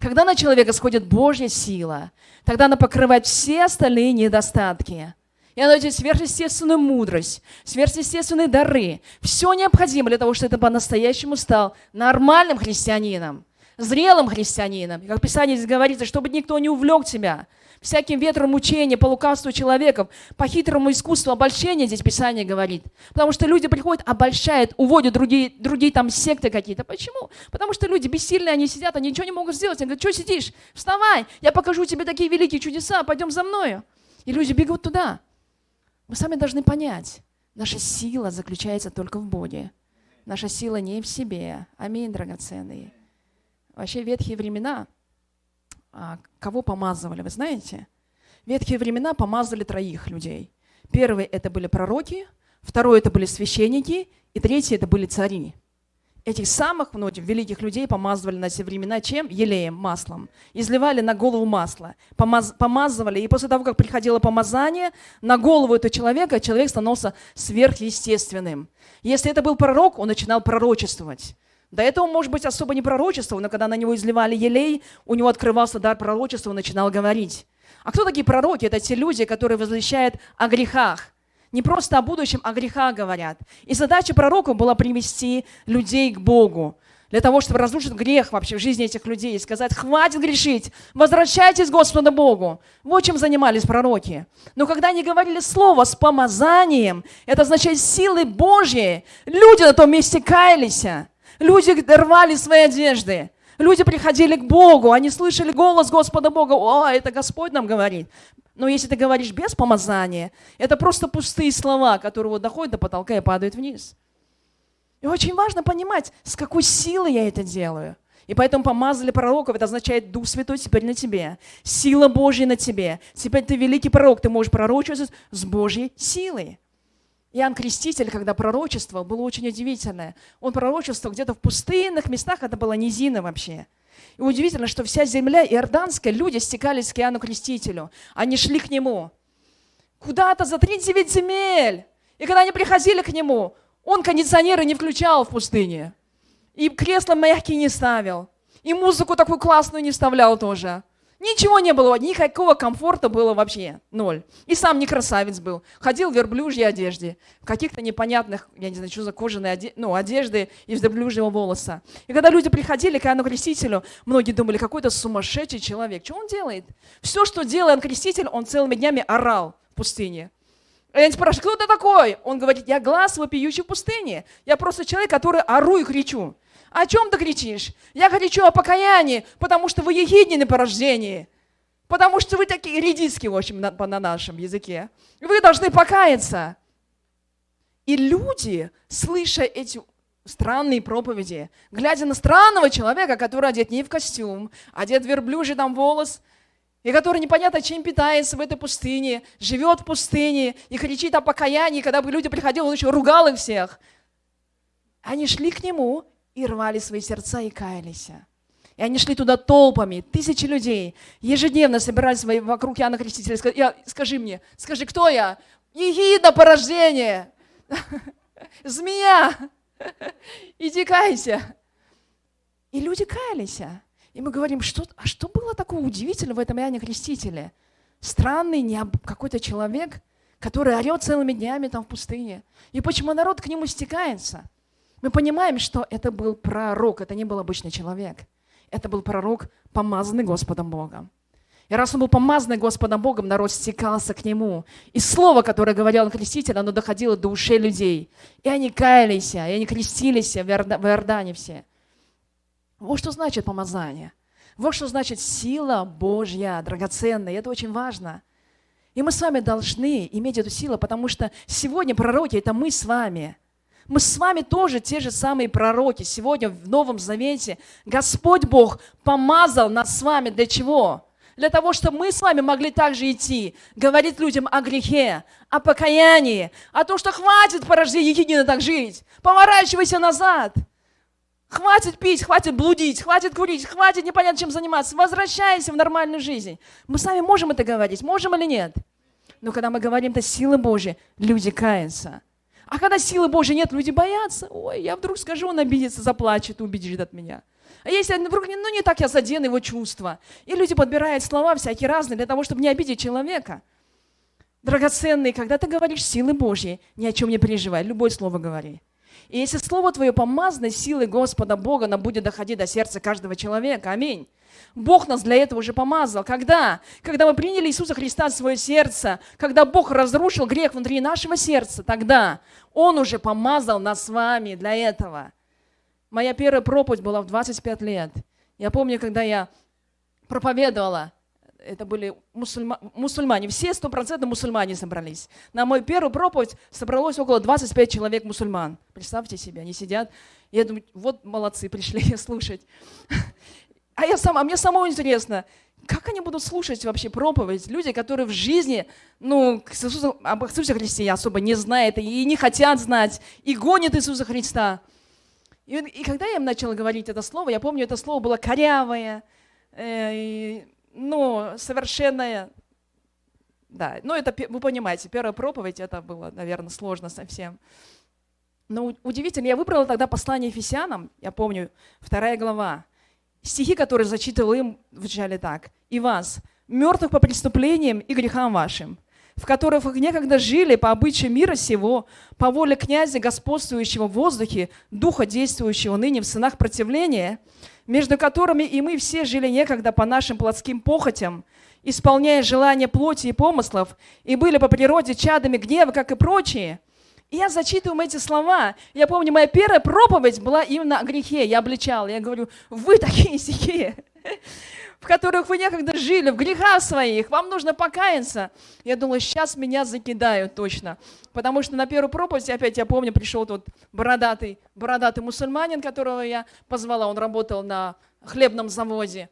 Speaker 1: Когда на человека сходит Божья сила, тогда она покрывает все остальные недостатки. И она дает сверхъестественную мудрость, сверхъестественные дары. Все необходимо для того, чтобы это по-настоящему стал нормальным христианином, зрелым христианином. Как Писание здесь говорится, чтобы никто не увлек тебя – всяким ветром учения, по лукавству человеков, по хитрому искусству обольщения, здесь Писание говорит. Потому что люди приходят, обольщают, уводят другие, другие там секты какие-то. Почему? Потому что люди бессильные, они сидят, они ничего не могут сделать. Они говорят, что сидишь? Вставай, я покажу тебе такие великие чудеса, пойдем за мною. И люди бегут туда. Мы сами должны понять, наша сила заключается только в Боге. Наша сила не в себе. Аминь, драгоценные. Вообще ветхие времена – кого помазывали, вы знаете? Ветхие времена помазывали троих людей. Первый это были пророки, второй это были священники, и третий это были цари. Этих самых многих великих людей помазывали на те времена чем? Елеем, маслом. Изливали на голову масло, помаз, помазывали. И после того, как приходило помазание, на голову этого человека человек становился сверхъестественным. Если это был пророк, он начинал пророчествовать. До этого, может быть, особо не пророчество, но когда на него изливали елей, у него открывался дар пророчества, он начинал говорить. А кто такие пророки? Это те люди, которые возвещают о грехах. Не просто о будущем, о грехах говорят. И задача пророка была привести людей к Богу. Для того, чтобы разрушить грех вообще в жизни этих людей и сказать, хватит грешить, возвращайтесь Господу Богу. Вот чем занимались пророки. Но когда они говорили слово с помазанием, это означает силы Божьей, люди на том месте каялись. Люди рвали свои одежды. Люди приходили к Богу, они слышали голос Господа Бога. О, это Господь нам говорит. Но если ты говоришь без помазания, это просто пустые слова, которые вот доходят до потолка и падают вниз. И очень важно понимать, с какой силой я это делаю. И поэтому помазали пророков, это означает Дух Святой теперь на тебе, сила Божья на тебе. Теперь ты великий пророк, ты можешь пророчествовать с Божьей силой. Иоанн Креститель, когда пророчествовал, было очень удивительное. Он пророчествовал где-то в пустынных местах, это была низина вообще. И удивительно, что вся земля иорданская, люди стекались к Иоанну Крестителю. Они шли к нему. Куда-то за 39 земель. И когда они приходили к нему, он кондиционеры не включал в пустыне. И кресла мягкие не ставил. И музыку такую классную не вставлял тоже. Ничего не было, никакого комфорта было вообще, ноль. И сам не красавец был. Ходил в верблюжьей одежде, в каких-то непонятных, я не знаю, что за кожаные оде... ну, одежды из верблюжьего волоса. И когда люди приходили к Иоанну Крестителю, многие думали, какой-то сумасшедший человек. Что он делает? Все, что делал Иоанн Креститель, он целыми днями орал в пустыне. И они спрашивают, кто ты такой? Он говорит, я глаз вопиющий в пустыне. Я просто человек, который ору и кричу. О чем ты кричишь? Я кричу о покаянии, потому что вы ехиднины по рождении. Потому что вы такие редиски, в общем, на, на нашем языке. Вы должны покаяться. И люди, слыша эти странные проповеди, глядя на странного человека, который одет не в костюм, одет в верблюжий там волос, и который непонятно чем питается в этой пустыне, живет в пустыне и кричит о покаянии, когда бы люди приходили, он еще ругал их всех. Они шли к нему и рвали свои сердца и каялись. И они шли туда толпами, тысячи людей, ежедневно собирались вокруг Иоанна Крестителя. Я, скажи мне, скажи, кто я? Егида порождение, змея, иди кайся. И люди каялись. И мы говорим, что, а что было такого удивительного в этом Иоанне Крестителе? Странный не какой-то человек, который орет целыми днями там в пустыне. И почему народ к нему стекается? Мы понимаем, что это был пророк, это не был обычный человек. Это был пророк, помазанный Господом Богом. И раз он был помазанный Господом Богом, народ стекался к нему. И слово, которое говорил он креститель, оно доходило до ушей людей. И они каялись, и они крестились в Иордане все. Вот что значит помазание. Вот что значит сила Божья, драгоценная. И это очень важно. И мы с вами должны иметь эту силу, потому что сегодня пророки – это мы с вами – мы с вами тоже те же самые пророки. Сегодня в Новом Завете Господь Бог помазал нас с вами для чего? Для того, чтобы мы с вами могли также идти, говорить людям о грехе, о покаянии, о том, что хватит порождение едино так жить. Поворачивайся назад. Хватит пить, хватит блудить, хватит курить, хватит непонятно чем заниматься. Возвращайся в нормальную жизнь. Мы с вами можем это говорить, можем или нет? Но когда мы говорим это силы Божьей, люди каются. А когда силы Божьей нет, люди боятся. Ой, я вдруг скажу, он обидится, заплачет, убежит от меня. А если вдруг ну, не так я задену его чувства. И люди подбирают слова всякие разные для того, чтобы не обидеть человека. Драгоценный, когда ты говоришь силы Божьей, ни о чем не переживай, любое слово говори. И если слово твое помазано силой Господа Бога, оно будет доходить до сердца каждого человека. Аминь. Бог нас для этого уже помазал. Когда? Когда мы приняли Иисуса Христа в свое сердце, когда Бог разрушил грех внутри нашего сердца, тогда Он уже помазал нас с вами для этого. Моя первая проповедь была в 25 лет. Я помню, когда я проповедовала, это были мусульма, мусульмане, все стопроцентно мусульмане собрались. На мою первую проповедь собралось около 25 человек мусульман. Представьте себе, они сидят. Я думаю, вот молодцы, пришли слушать. А, я сама, а мне самому интересно, как они будут слушать вообще проповедь? Люди, которые в жизни, ну, Иисусу, об Иисусе Христе особо не знают и не хотят знать, и гонят Иисуса Христа. И, и когда я им начала говорить это слово, я помню, это слово было корявое, э, ну, совершенное. Да, ну это, вы понимаете, первая проповедь, это было, наверное, сложно совсем. Но удивительно, я выбрала тогда послание Ефесянам, я помню, вторая глава. Стихи, которые зачитывал им, звучали так. «И вас, мертвых по преступлениям и грехам вашим, в которых некогда жили по обычаю мира сего, по воле князя, господствующего в воздухе, духа, действующего ныне в сынах противления, между которыми и мы все жили некогда по нашим плотским похотям, исполняя желания плоти и помыслов, и были по природе чадами гнева, как и прочие, я зачитываю эти слова. Я помню, моя первая проповедь была именно о грехе. Я обличала. Я говорю, вы такие сякие, в которых вы некогда жили, в грехах своих. Вам нужно покаяться. Я думала, сейчас меня закидают точно. Потому что на первую проповедь, опять я помню, пришел тот бородатый, бородатый мусульманин, которого я позвала. Он работал на хлебном заводе.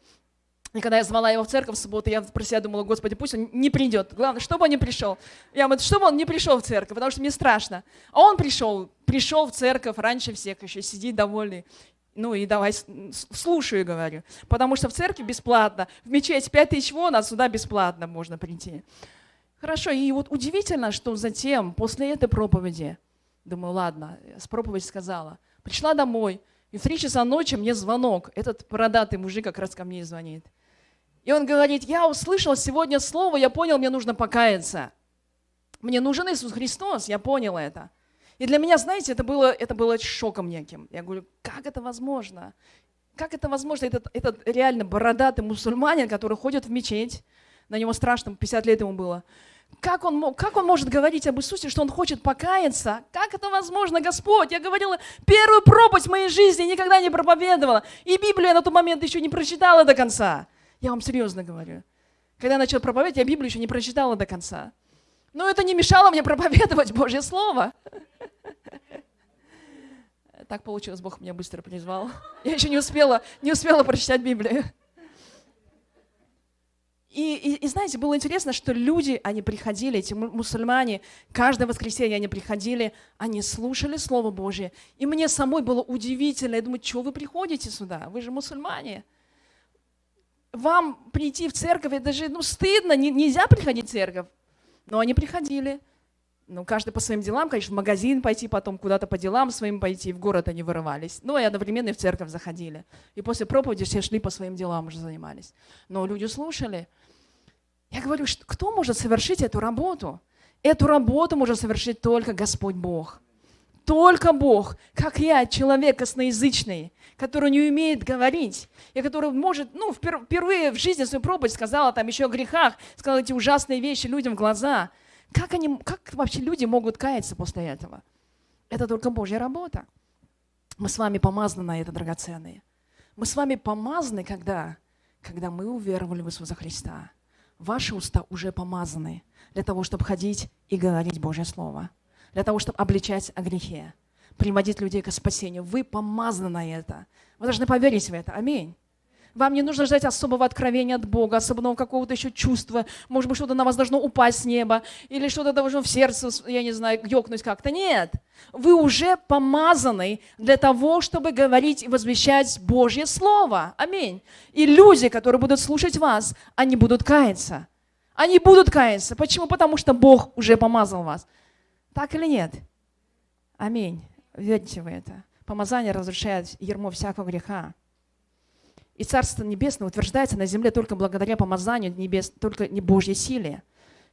Speaker 1: И когда я звала его в церковь в субботу, я про себя думала, Господи, пусть он не придет. Главное, чтобы он не пришел. Я говорю, чтобы он не пришел в церковь, потому что мне страшно. А он пришел, пришел в церковь раньше всех, еще сидит довольный. Ну и давай слушаю, говорю. Потому что в церкви бесплатно. В мечеть 5 тысяч вон, а сюда бесплатно можно прийти. Хорошо, и вот удивительно, что затем, после этой проповеди, думаю, ладно, с проповедь сказала, пришла домой, и в три часа ночи мне звонок. Этот бородатый мужик как раз ко мне звонит. И он говорит, я услышал сегодня слово, я понял, мне нужно покаяться. Мне нужен Иисус Христос, я понял это. И для меня, знаете, это было, это было шоком неким. Я говорю, как это возможно? Как это возможно? Этот, этот реально бородатый мусульманин, который ходит в мечеть, на него страшно, 50 лет ему было. Как он, мог, как он может говорить об Иисусе, что он хочет покаяться? Как это возможно, Господь? Я говорила, первую проповедь в моей жизни никогда не проповедовала. И Библию я на тот момент еще не прочитала до конца. Я вам серьезно говорю. Когда я начала проповедовать, я Библию еще не прочитала до конца. Но это не мешало мне проповедовать Божье Слово. Так получилось, Бог меня быстро призвал. Я еще не успела, не успела прочитать Библию. И, и, и знаете, было интересно, что люди, они приходили, эти мусульмане, каждое воскресенье они приходили, они слушали Слово Божье. И мне самой было удивительно. Я думаю, что вы приходите сюда? Вы же мусульмане вам прийти в церковь, это же ну, стыдно, не, нельзя приходить в церковь. Но они приходили. Ну, каждый по своим делам, конечно, в магазин пойти, потом куда-то по делам своим пойти, в город они вырывались. Ну, и одновременно и в церковь заходили. И после проповеди все шли по своим делам, уже занимались. Но люди слушали. Я говорю, что кто может совершить эту работу? Эту работу может совершить только Господь Бог. Только Бог, как я, человек косноязычный, который не умеет говорить, и который может, ну, впервые в жизни свою проповедь сказала там еще о грехах, сказала эти ужасные вещи людям в глаза. Как, они, как вообще люди могут каяться после этого? Это только Божья работа. Мы с вами помазаны на это, драгоценные. Мы с вами помазаны, когда, когда мы уверовали в Иисуса Христа. Ваши уста уже помазаны для того, чтобы ходить и говорить Божье Слово, для того, чтобы обличать о грехе, приводить людей к спасению. Вы помазаны на это. Вы должны поверить в это. Аминь. Вам не нужно ждать особого откровения от Бога, особенного какого-то еще чувства. Может быть, что-то на вас должно упасть с неба, или что-то должно в сердце, я не знаю, ёкнуть как-то. Нет. Вы уже помазаны для того, чтобы говорить и возвещать Божье Слово. Аминь. И люди, которые будут слушать вас, они будут каяться. Они будут каяться. Почему? Потому что Бог уже помазал вас. Так или нет? Аминь. Верьте в это. Помазание разрушает ермо всякого греха. И Царство Небесное утверждается на земле только благодаря помазанию небес, только не Божьей силе.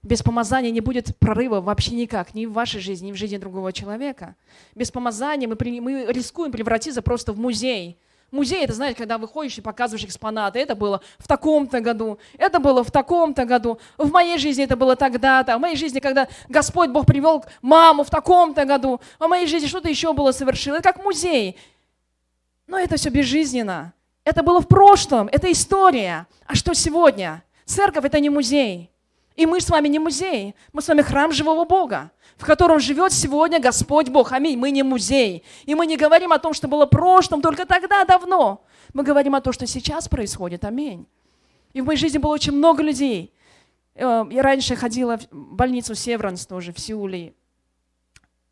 Speaker 1: Без помазания не будет прорыва вообще никак, ни в вашей жизни, ни в жизни другого человека. Без помазания мы, мы рискуем превратиться просто в музей, Музей, это, знаете, когда выходишь и показываешь экспонаты. Это было в таком-то году, это было в таком-то году. В моей жизни это было тогда-то. В моей жизни, когда Господь Бог привел маму в таком-то году. В моей жизни что-то еще было совершило. Это как музей. Но это все безжизненно. Это было в прошлом, это история. А что сегодня? Церковь – это не музей. И мы с вами не музей, мы с вами храм живого Бога в котором живет сегодня Господь Бог. Аминь. Мы не музей. И мы не говорим о том, что было в прошлом, только тогда, давно. Мы говорим о том, что сейчас происходит. Аминь. И в моей жизни было очень много людей. Э, я раньше ходила в больницу Северанс тоже в Сеуле.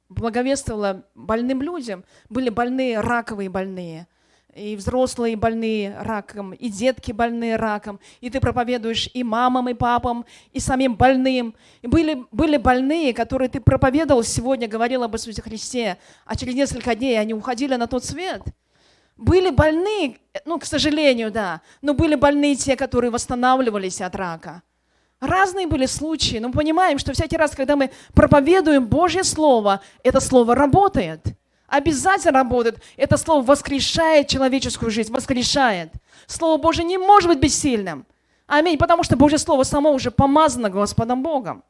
Speaker 1: Благовествовала больным людям. Были больные, раковые больные и взрослые больные раком, и детки больные раком, и ты проповедуешь и мамам, и папам, и самим больным. И были, были больные, которые ты проповедовал сегодня, говорил об Иисусе Христе, а через несколько дней они уходили на тот свет. Были больные, ну, к сожалению, да, но были больные те, которые восстанавливались от рака. Разные были случаи, но мы понимаем, что всякий раз, когда мы проповедуем Божье Слово, это Слово работает – Обязательно работает. Это слово воскрешает человеческую жизнь, воскрешает. Слово Божье не может быть бессильным. Аминь. Потому что Божье Слово само уже помазано Господом Богом.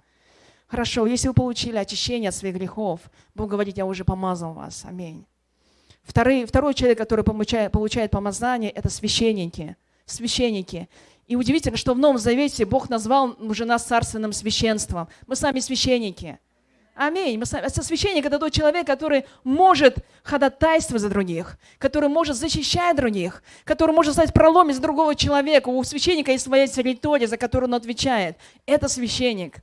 Speaker 1: Хорошо, если вы получили очищение от своих грехов, Бог говорит, я уже помазал вас. Аминь. Второй, второй человек, который получает, получает помазание, это священники. Священники. И удивительно, что в Новом Завете Бог назвал уже нас царственным священством. Мы сами священники. Аминь. Сами, священник – это тот человек, который может ходатайствовать за других, который может защищать других, который может стать пролом из другого человека. У священника есть своя территория, за которую он отвечает. Это священник.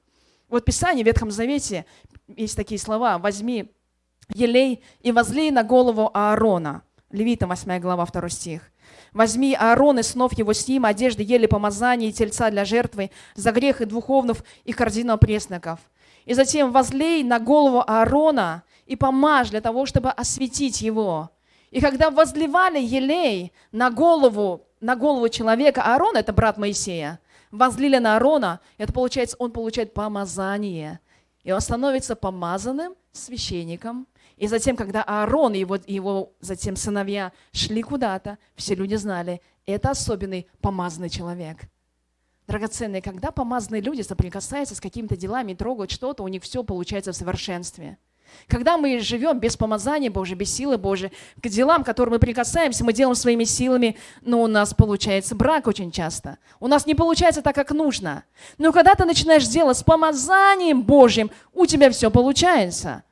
Speaker 1: Вот в Писании, в Ветхом Завете есть такие слова. «Возьми елей и возлей на голову Аарона». Левита, 8 глава, 2 стих. Возьми Аарон и снов его с ним, одежды, ели помазания и тельца для жертвы, за грех и духовнов и корзину пресноков. И затем возлей на голову Аарона и помажь для того, чтобы осветить его. И когда возливали елей на голову, на голову человека, Аарон, это брат Моисея, возлили на Аарона, это получается, он получает помазание. И он становится помазанным священником и затем, когда Аарон и его, его затем сыновья шли куда-то, все люди знали, это особенный помазанный человек. Драгоценные, когда помазанные люди соприкасаются с какими-то делами, трогают что-то, у них все получается в совершенстве. Когда мы живем без помазания Божьего, без силы Божьей, к делам, к которым мы прикасаемся, мы делаем своими силами, но у нас получается брак очень часто. У нас не получается так, как нужно. Но когда ты начинаешь делать с помазанием Божьим, у тебя все получается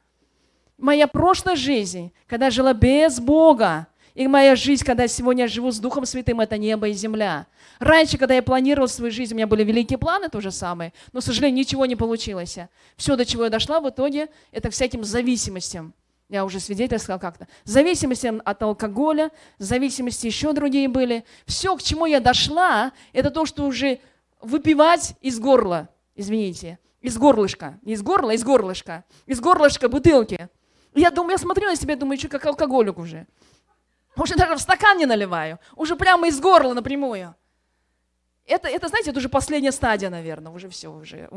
Speaker 1: моя прошлая жизнь, когда я жила без Бога, и моя жизнь, когда сегодня живу с Духом Святым, это небо и земля. Раньше, когда я планировала свою жизнь, у меня были великие планы, то же самое, но, к сожалению, ничего не получилось. Все, до чего я дошла в итоге, это всяким зависимостям. Я уже свидетельствовала как-то. Зависимости от алкоголя, зависимости еще другие были. Все, к чему я дошла, это то, что уже выпивать из горла, извините, из горлышка. Не из горла, из горлышка. Из горлышка бутылки. Я думаю, я смотрю на себя, думаю, что как алкоголик уже. Уже даже в стакан не наливаю. Уже прямо из горла напрямую. Это, это, знаете, это уже последняя стадия, наверное, уже все, уже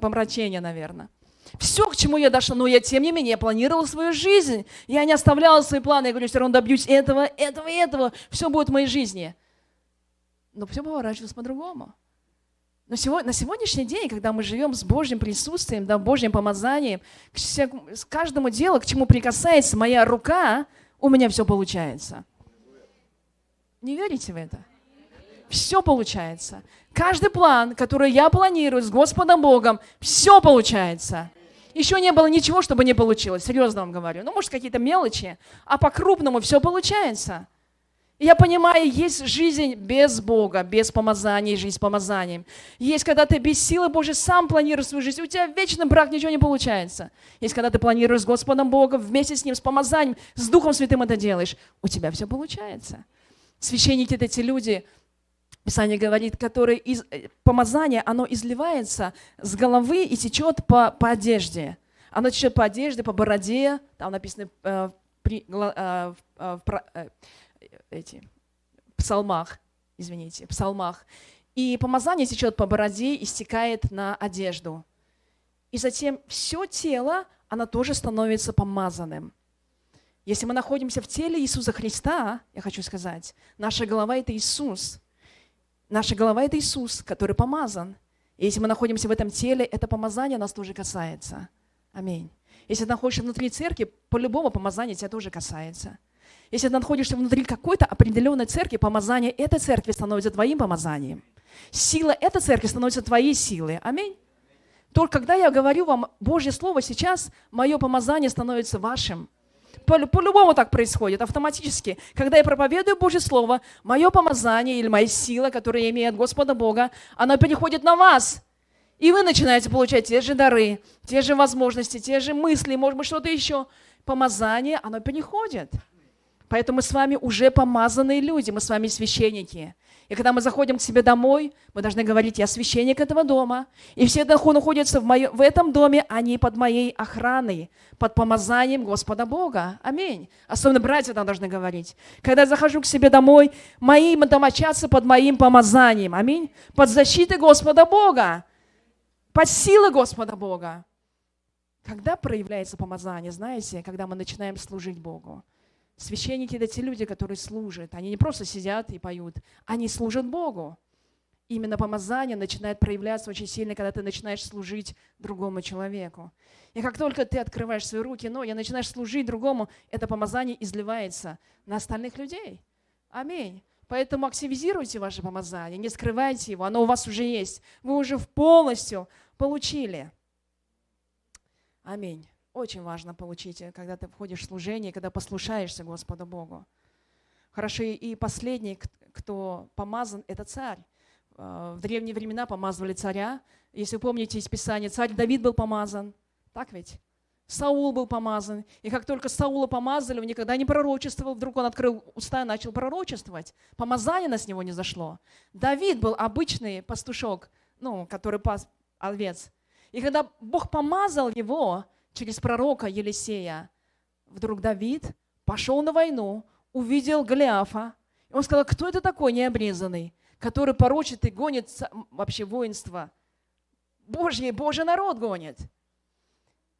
Speaker 1: помрачение, наверное. Все, к чему я дошла, но я, тем не менее, я планировала свою жизнь. Я не оставляла свои планы, я говорю, все равно добьюсь этого, этого этого. Все будет в моей жизни. Но все поворачивалось по-другому. Но сегодня, на сегодняшний день, когда мы живем с Божьим присутствием, да, Божьим помазанием, к, к каждому делу, к чему прикасается моя рука, у меня все получается. Не верите в это? Все получается. Каждый план, который я планирую с Господом Богом, все получается. Еще не было ничего, чтобы не получилось, серьезно вам говорю. Ну, может, какие-то мелочи, а по-крупному все получается. Я понимаю, есть жизнь без Бога, без помазания, жизнь с помазанием. Есть, когда ты без силы Божьей сам планируешь свою жизнь, у тебя вечный брак, ничего не получается. Есть, когда ты планируешь с Господом Богом, вместе с Ним, с помазанием, с Духом Святым это делаешь, у тебя все получается. Священники – это те люди, Писание говорит, которые из, э, помазание, оно изливается с головы и течет по, по одежде. Оно течет по одежде, по бороде, там написано э, при, э, э, э, эти, псалмах, извините, псалмах. И помазание течет по бороде и стекает на одежду. И затем все тело, оно тоже становится помазанным. Если мы находимся в теле Иисуса Христа, я хочу сказать, наша голова – это Иисус. Наша голова – это Иисус, который помазан. И если мы находимся в этом теле, это помазание нас тоже касается. Аминь. Если ты находишься внутри церкви, по-любому помазание тебя тоже касается – если ты находишься внутри какой-то определенной церкви, помазание этой церкви становится твоим помазанием. Сила этой церкви становится твоей силой. Аминь. Только когда я говорю вам Божье Слово сейчас, мое помазание становится вашим. По-любому так происходит, автоматически. Когда я проповедую Божье Слово, мое помазание или моя сила, которую я имею от Господа Бога, она переходит на вас. И вы начинаете получать те же дары, те же возможности, те же мысли, может быть, что-то еще. Помазание, оно переходит. Поэтому мы с вами уже помазанные люди, мы с вами священники. И когда мы заходим к себе домой, мы должны говорить, я священник этого дома. И все, кто находятся в, моем, в этом доме, они под моей охраной, под помазанием Господа Бога. Аминь. Особенно братья там должны говорить. Когда я захожу к себе домой, мои домочадцы под моим помазанием. Аминь. Под защитой Господа Бога. Под силой Господа Бога. Когда проявляется помазание, знаете, когда мы начинаем служить Богу. Священники – это те люди, которые служат. Они не просто сидят и поют, они служат Богу. именно помазание начинает проявляться очень сильно, когда ты начинаешь служить другому человеку. И как только ты открываешь свои руки, но и начинаешь служить другому, это помазание изливается на остальных людей. Аминь. Поэтому активизируйте ваше помазание, не скрывайте его, оно у вас уже есть. Вы уже полностью получили. Аминь. Очень важно получить, когда ты входишь в служение, когда послушаешься Господу Богу. Хорошо, и последний, кто помазан, это царь. А, в древние времена помазывали царя. Если вы помните из Писания, царь Давид был помазан. Так ведь? Саул был помазан. И как только Саула помазали, он никогда не пророчествовал. Вдруг он открыл уста и начал пророчествовать. Помазание на с него не зашло. Давид был обычный пастушок, ну, который пас овец. И когда Бог помазал его через пророка Елисея, вдруг Давид пошел на войну, увидел Голиафа. И он сказал, кто это такой необрезанный, который порочит и гонит вообще воинство? Божье, Божий народ гонит.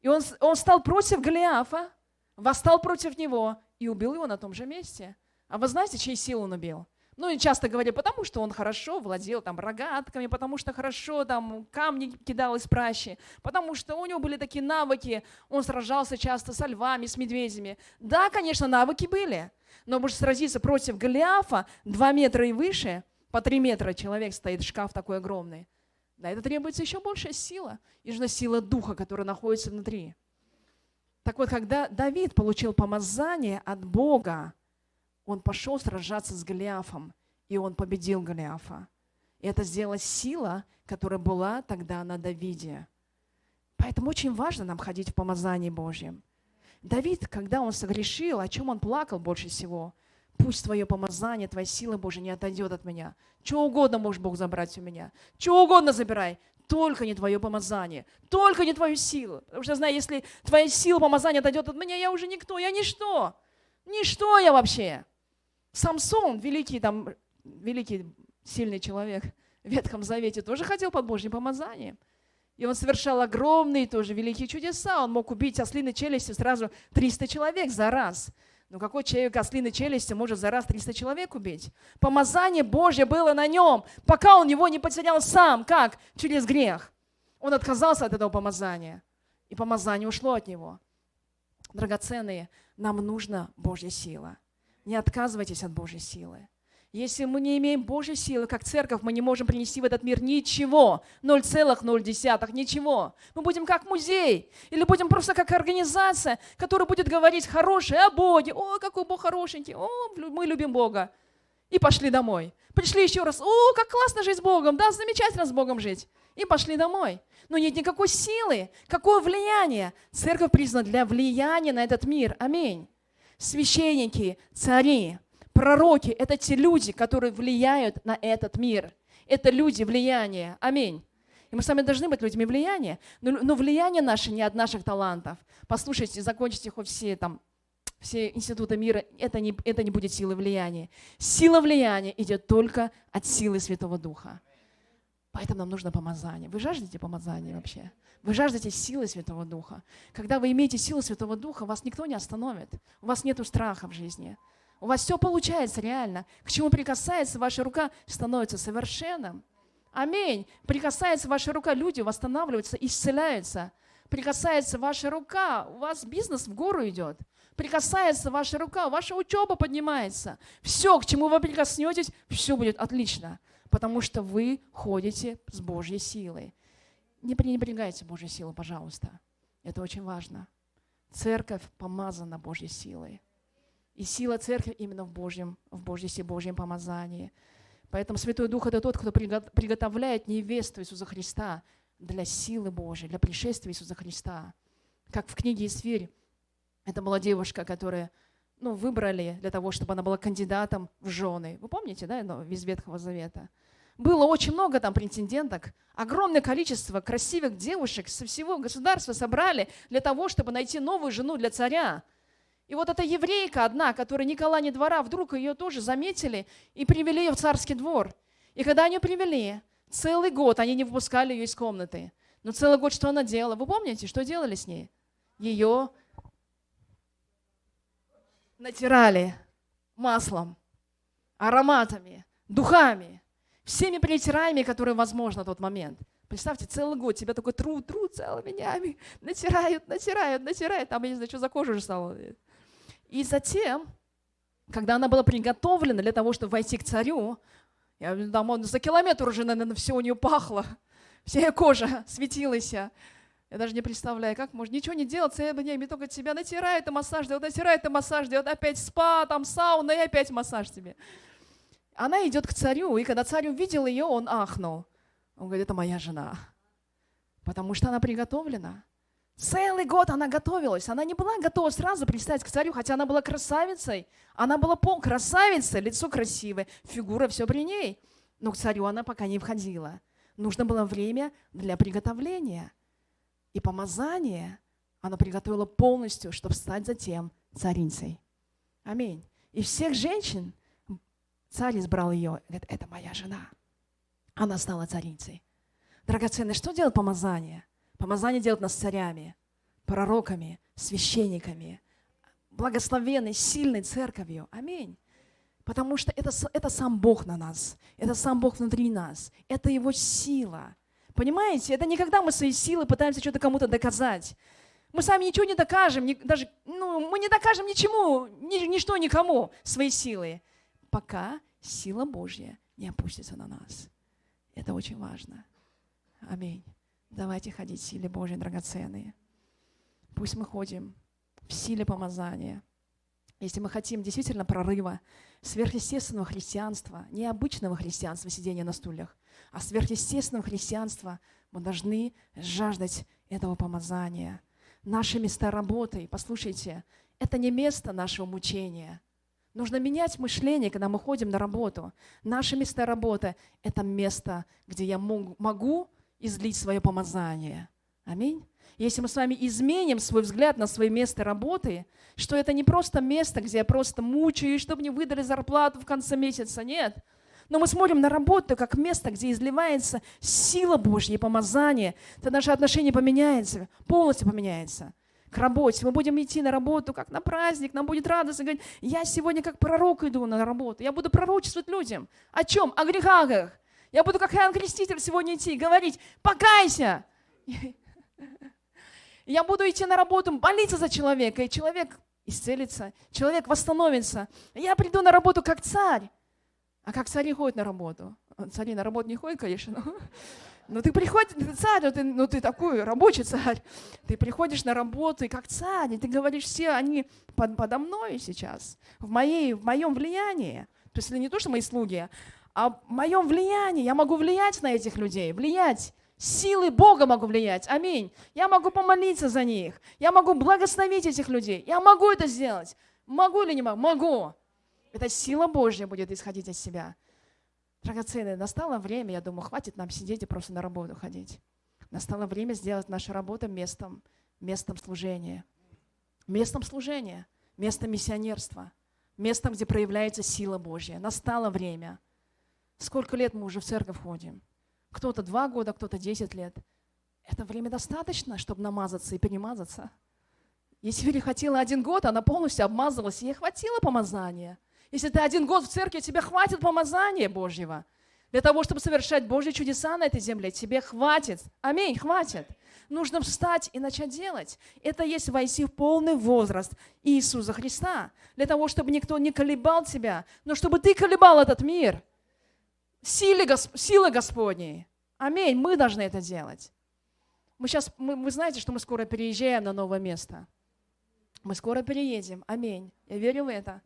Speaker 1: И он, он стал против Голиафа, восстал против него и убил его на том же месте. А вы знаете, чьей силы он убил? Ну, и часто говорят, потому что он хорошо владел там рогатками, потому что хорошо там камни кидал из пращи, потому что у него были такие навыки, он сражался часто со львами, с медведями. Да, конечно, навыки были, но может сразиться против Голиафа два метра и выше, по три метра человек стоит, шкаф такой огромный. На это требуется еще большая сила. И нужна сила духа, которая находится внутри. Так вот, когда Давид получил помазание от Бога, он пошел сражаться с Голиафом, и он победил Голиафа. И это сделала сила, которая была тогда на Давиде. Поэтому очень важно нам ходить в помазании Божьем. Давид, когда он согрешил, о чем он плакал больше всего? Пусть твое помазание, твоя сила Божья не отойдет от меня. Что угодно может Бог забрать у меня. Что угодно забирай. Только не твое помазание. Только не твою силу. Потому что, знаю, если твоя сила помазания отойдет от меня, я уже никто, я ничто. Ничто я вообще. Самсон, великий там, великий сильный человек в Ветхом Завете, тоже ходил под Божьим помазанием. И он совершал огромные тоже великие чудеса. Он мог убить ослиной челюстью сразу 300 человек за раз. Ну какой человек ослиной челюстью может за раз 300 человек убить? Помазание Божье было на нем, пока он его не потерял сам. Как? Через грех. Он отказался от этого помазания. И помазание ушло от него. Драгоценные, нам нужна Божья сила. Не отказывайтесь от Божьей силы. Если мы не имеем Божьей силы, как церковь, мы не можем принести в этот мир ничего, 0,0, ничего. Мы будем как музей, или будем просто как организация, которая будет говорить хорошее о Боге. О, какой Бог хорошенький, о, мы любим Бога. И пошли домой. Пришли еще раз, о, как классно жить с Богом, да, замечательно с Богом жить. И пошли домой. Но нет никакой силы, какое влияние. Церковь признана для влияния на этот мир. Аминь. Священники, цари, Пророки – это те люди, которые влияют на этот мир. Это люди влияния. Аминь. И мы с вами должны быть людьми влияния. Но, но влияние наше не от наших талантов. Послушайте, закончите хоть все там все институты мира, это не, это не будет силы влияния. Сила влияния идет только от силы Святого Духа. Поэтому нам нужно помазание. Вы жаждете помазания вообще? Вы жаждете силы Святого Духа. Когда вы имеете силу Святого Духа, вас никто не остановит. У вас нет страха в жизни. У вас все получается реально. К чему прикасается ваша рука, становится совершенным. Аминь. Прикасается ваша рука, люди восстанавливаются, исцеляются. Прикасается ваша рука, у вас бизнес в гору идет. Прикасается ваша рука, ваша учеба поднимается. Все, к чему вы прикоснетесь, все будет отлично. Потому что вы ходите с Божьей силой. Не пренебрегайте Божьей силой, пожалуйста. Это очень важно. Церковь помазана Божьей силой. И сила церкви именно в Божьем, в Божьем, Божьем помазании. Поэтому Святой Дух – это тот, кто приготовляет невесту Иисуса Христа для силы Божьей, для пришествия Иисуса Христа. Как в книге «Исфирь» это была девушка, которая ну, выбрали для того, чтобы она была кандидатом в жены. Вы помните, да, ну, из Ветхого Завета? Было очень много там претенденток, огромное количество красивых девушек со всего государства собрали для того, чтобы найти новую жену для царя. И вот эта еврейка одна, которая Никола не двора, вдруг ее тоже заметили и привели ее в царский двор. И когда они привели, целый год они не выпускали ее из комнаты. Но целый год что она делала? Вы помните, что делали с ней? Ее натирали маслом, ароматами, духами. всеми притираями, которые возможно в тот момент. Представьте, целый год тебя только трут, трут целыми днями, натирают, натирают, натирают, там, я не знаю, что за кожу уже стало. И затем, когда она была приготовлена для того, чтобы войти к царю, я, там он за километр уже, наверное, все у нее пахло, вся ее кожа светилась. Я даже не представляю, как можно ничего не делать целыми днями, только тебя натирает и массаж делает, натирает и массаж делает, опять спа, там сауна и опять массаж тебе. Она идет к царю, и когда царь увидел ее, он ахнул. Он говорит, это моя жена, потому что она приготовлена. Целый год она готовилась. Она не была готова сразу пристать к царю, хотя она была красавицей. Она была пол красавицей, лицо красивое, фигура все при ней. Но к царю она пока не входила. Нужно было время для приготовления. И помазание она приготовила полностью, чтобы стать затем царицей. Аминь. И всех женщин царь избрал ее. Говорит, это моя жена. Она стала царицей. Драгоценный, что делает помазание? Помазание делает нас царями, пророками, священниками, благословенной, сильной церковью. Аминь. Потому что это, это сам Бог на нас, это сам Бог внутри нас, это Его сила. Понимаете, это не когда мы свои силы пытаемся что-то кому-то доказать. Мы сами ничего не докажем, не, даже, ну, мы не докажем ничему, ни, ничто никому своей силы, пока сила Божья не опустится на нас. Это очень важно. Аминь. Давайте ходить в силе Божьей, драгоценные. Пусть мы ходим в силе помазания. Если мы хотим действительно прорыва, сверхъестественного христианства, необычного христианства, сидения на стульях, а сверхъестественного христианства, мы должны жаждать этого помазания. Наши места работы, послушайте, это не место нашего мучения. Нужно менять мышление, когда мы ходим на работу. Наше место работы – это место, где я могу излить свое помазание. Аминь. Если мы с вами изменим свой взгляд на свое место работы, что это не просто место, где я просто мучаюсь, чтобы мне выдали зарплату в конце месяца, нет. Но мы смотрим на работу как место, где изливается сила Божья и помазание, то наше отношение поменяется, полностью поменяется к работе. Мы будем идти на работу, как на праздник, нам будет радостно говорить, я сегодня как пророк иду на работу, я буду пророчествовать людям. О чем? О грехах. Я буду как Иоанн Креститель сегодня идти, говорить, покайся. Я буду идти на работу, молиться за человека, и человек исцелится, человек восстановится. Я приду на работу как царь. А как цари ходят на работу? Цари на работу не ходят, конечно, но, но ты приходишь, ты царь, ну ты, ну ты такой рабочий царь. Ты приходишь на работу и как царь, и ты говоришь, все они под, подо мной сейчас, в, моей, в моем влиянии. То есть это не то, что мои слуги, о моем влиянии. Я могу влиять на этих людей, влиять. Силы Бога могу влиять. Аминь. Я могу помолиться за них. Я могу благословить этих людей. Я могу это сделать. Могу или не могу? Могу. Эта сила Божья будет исходить из себя. Драгоценные, настало время, я думаю, хватит нам сидеть и просто на работу ходить. Настало время сделать нашу работу местом, местом служения. Местом служения, местом миссионерства, местом, где проявляется сила Божья. Настало время – Сколько лет мы уже в церковь ходим? Кто-то два года, кто-то десять лет. Это время достаточно, чтобы намазаться и перемазаться. Если Виля хотела один год, она полностью обмазалась, ей хватило помазания. Если ты один год в церкви, тебе хватит помазания Божьего. Для того, чтобы совершать Божьи чудеса на этой земле, тебе хватит. Аминь, хватит. Нужно встать и начать делать. Это есть войти в полный возраст Иисуса Христа. Для того, чтобы никто не колебал тебя, но чтобы ты колебал этот мир – силы, силы Господней. Аминь. Мы должны это делать. Мы сейчас, мы, вы знаете, что мы скоро переезжаем на новое место. Мы скоро переедем. Аминь. Я верю в это.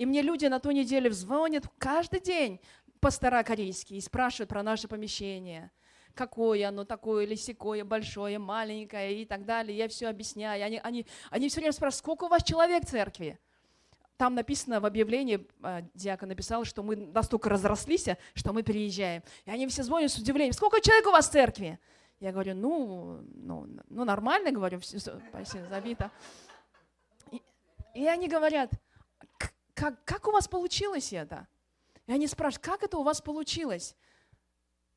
Speaker 1: И мне люди на ту неделю звонят каждый день, пастора корейские, и спрашивают про наше помещение. Какое оно такое, или секое, большое, маленькое и так далее. Я все объясняю. Они, они, они все время спрашивают, сколько у вас человек в церкви? там написано в объявлении, а, диакон написал, что мы настолько разрослись, что мы переезжаем. И они все звонят с удивлением, сколько человек у вас в церкви? Я говорю, ну, ну, ну нормально, говорю, все, спасибо, забито. И, и они говорят, как, как у вас получилось это? И они спрашивают, как это у вас получилось?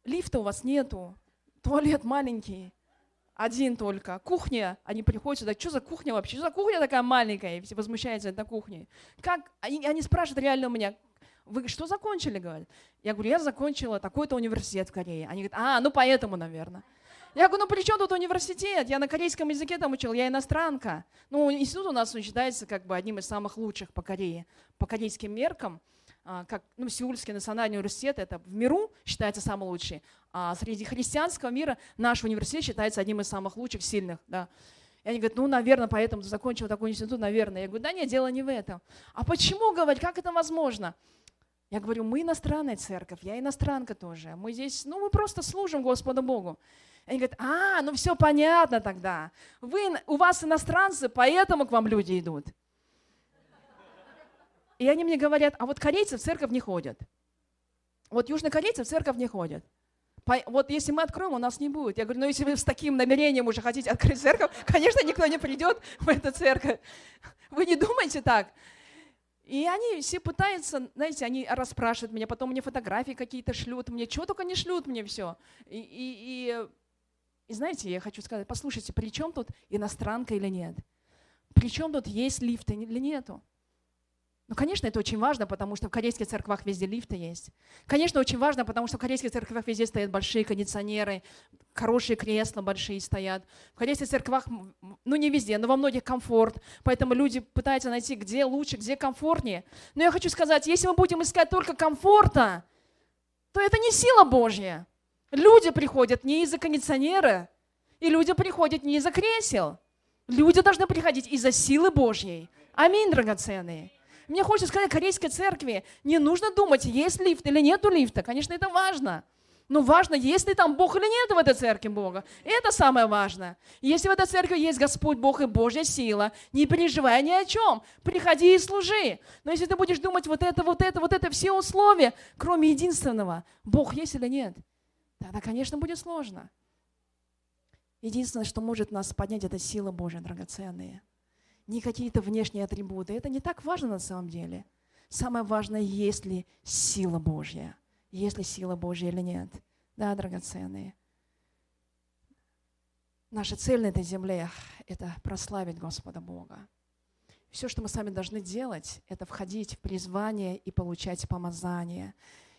Speaker 1: Лифта у вас нету, туалет маленький один только. Кухня, они приходят сюда, что за кухня вообще? Что за кухня такая маленькая? И все возмущаются этой кухней. Как? Они, они спрашивают реально у меня, вы что закончили, говорят? Я говорю, я закончила такой-то университет в Корее. Они говорят, а, ну поэтому, наверное. Я говорю, ну при чем тут университет? Я на корейском языке там учил, я иностранка. Ну, институт у нас он считается как бы одним из самых лучших по Корее, по корейским меркам. А, как, ну, Сеульский национальный университет, это в миру считается самый лучший. А среди христианского мира наш университет считается одним из самых лучших, сильных, да. И они говорят, ну, наверное, поэтому ты закончил такой институт, наверное. Я говорю, да нет, дело не в этом. А почему, говорить, как это возможно? Я говорю, мы иностранная церковь, я иностранка тоже. Мы здесь, ну, мы просто служим Господу Богу. Они говорят, а, ну все понятно тогда. Вы, у вас иностранцы, поэтому к вам люди идут. И они мне говорят, а вот корейцы в церковь не ходят. Вот южнокорейцы в церковь не ходят. Вот если мы откроем, у нас не будет. Я говорю, ну если вы с таким намерением уже хотите открыть церковь, конечно, никто не придет в эту церковь. Вы не думайте так. И они все пытаются, знаете, они расспрашивают меня, потом мне фотографии какие-то шлют, мне что только не шлют мне все. И, и, и, и знаете, я хочу сказать, послушайте, при чем тут иностранка или нет? При чем тут есть лифты или нету? Ну, конечно, это очень важно, потому что в корейских церквах везде лифты есть. Конечно, очень важно, потому что в корейских церквах везде стоят большие кондиционеры, хорошие кресла большие стоят. В корейских церквах, ну не везде, но во многих комфорт. Поэтому люди пытаются найти, где лучше, где комфортнее. Но я хочу сказать, если мы будем искать только комфорта, то это не сила Божья. Люди приходят не из-за кондиционера, и люди приходят не из-за кресел. Люди должны приходить из-за силы Божьей. Аминь, драгоценные. Мне хочется сказать корейской церкви, не нужно думать, есть лифт или нету лифта. Конечно, это важно. Но важно, есть ли там Бог или нет в этой церкви Бога. Это самое важное. Если в этой церкви есть Господь Бог и Божья сила, не переживай ни о чем. Приходи и служи. Но если ты будешь думать вот это, вот это, вот это, все условия, кроме единственного, Бог есть или нет, тогда, конечно, будет сложно. Единственное, что может нас поднять, это сила Божья, драгоценные – не какие-то внешние атрибуты. Это не так важно на самом деле. Самое важное, есть ли сила Божья. Есть ли сила Божья или нет. Да, драгоценные. Наша цель на этой земле – это прославить Господа Бога. Все, что мы сами должны делать, это входить в призвание и получать помазание.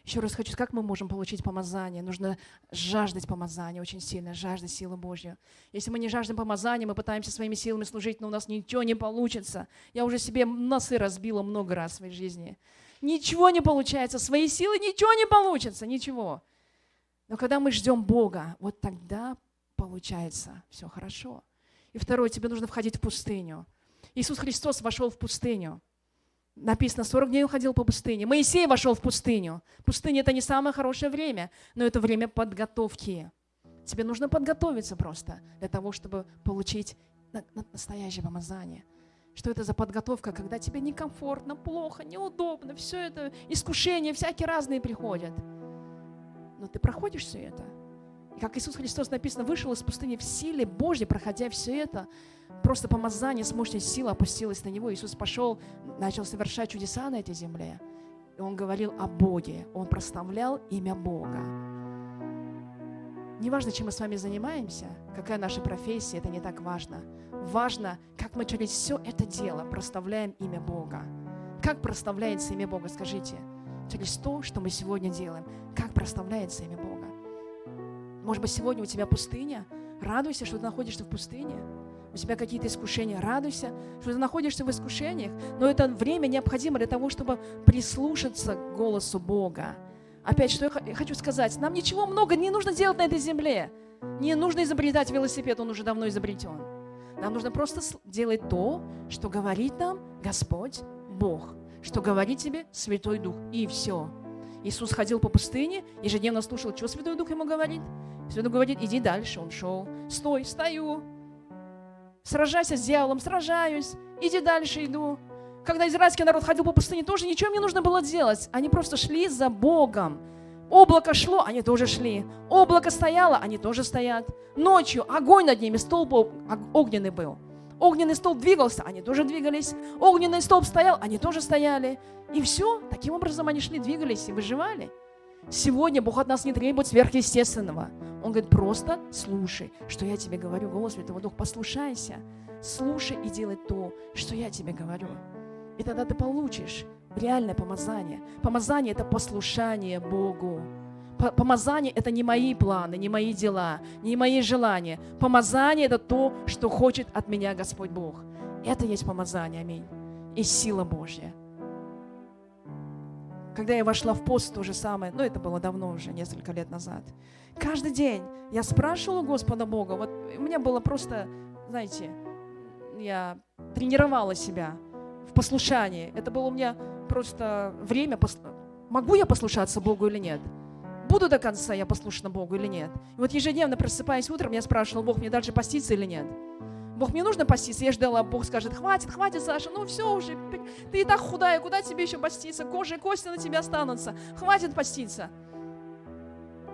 Speaker 1: Еще раз хочу, как мы можем получить помазание? Нужно жаждать помазания очень сильно, жаждать силы Божьей. Если мы не жаждем помазания, мы пытаемся своими силами служить, но у нас ничего не получится. Я уже себе носы разбила много раз в своей жизни. Ничего не получается, своей силы ничего не получится, ничего. Но когда мы ждем Бога, вот тогда получается все хорошо. И второе, тебе нужно входить в пустыню. Иисус Христос вошел в пустыню. Написано, 40 дней он ходил по пустыне. Моисей вошел в пустыню. Пустыня – это не самое хорошее время, но это время подготовки. Тебе нужно подготовиться просто для того, чтобы получить настоящее помазание. Что это за подготовка, когда тебе некомфортно, плохо, неудобно, все это, искушения всякие разные приходят. Но ты проходишь все это. И как Иисус Христос написано, вышел из пустыни в силе Божьей, проходя все это, просто помазание с мощной силой опустилось на него. Иисус пошел, начал совершать чудеса на этой земле. И он говорил о Боге, он прославлял имя Бога. Неважно, чем мы с вами занимаемся, какая наша профессия, это не так важно. Важно, как мы через все это дело прославляем имя Бога. Как прославляется имя Бога, скажите, через то, что мы сегодня делаем. Как прославляется имя Бога? Может быть, сегодня у тебя пустыня? Радуйся, что ты находишься в пустыне у тебя какие-то искушения, радуйся, что ты находишься в искушениях, но это время необходимо для того, чтобы прислушаться к голосу Бога. Опять, что я хочу сказать, нам ничего много не нужно делать на этой земле. Не нужно изобретать велосипед, он уже давно изобретен. Нам нужно просто делать то, что говорит нам Господь Бог, что говорит тебе Святой Дух, и все. Иисус ходил по пустыне, ежедневно слушал, что Святой Дух ему говорит. Святой Дух говорит, иди дальше, он шел. Стой, стою, Сражайся с дьяволом, сражаюсь, иди дальше, иду. Когда израильский народ ходил по пустыне, тоже ничего им не нужно было делать. Они просто шли за Богом. Облако шло, они тоже шли. Облако стояло, они тоже стоят. Ночью огонь над ними, столб огненный был. Огненный столб двигался, они тоже двигались. Огненный столб стоял, они тоже стояли. И все, таким образом они шли, двигались и выживали. Сегодня Бог от нас не требует сверхъестественного. Он говорит, просто слушай, что я тебе говорю. Голос Святого Духа, послушайся. Слушай и делай то, что я тебе говорю. И тогда ты получишь реальное помазание. Помазание – это послушание Богу. Помазание – это не мои планы, не мои дела, не мои желания. Помазание – это то, что хочет от меня Господь Бог. Это есть помазание, аминь. И сила Божья. Когда я вошла в пост, то же самое, ну это было давно уже, несколько лет назад. Каждый день я спрашивала Господа Бога, вот у меня было просто, знаете, я тренировала себя в послушании. Это было у меня просто время, могу я послушаться Богу или нет? Буду до конца я послушна Богу или нет? И вот ежедневно просыпаясь утром, я спрашивала, Бог, мне дальше поститься или нет? Бог, мне нужно поститься? Я ждала, Бог скажет, хватит, хватит, Саша, ну все уже, ты и так худая, куда тебе еще поститься? Кожа и кости на тебя останутся, хватит поститься.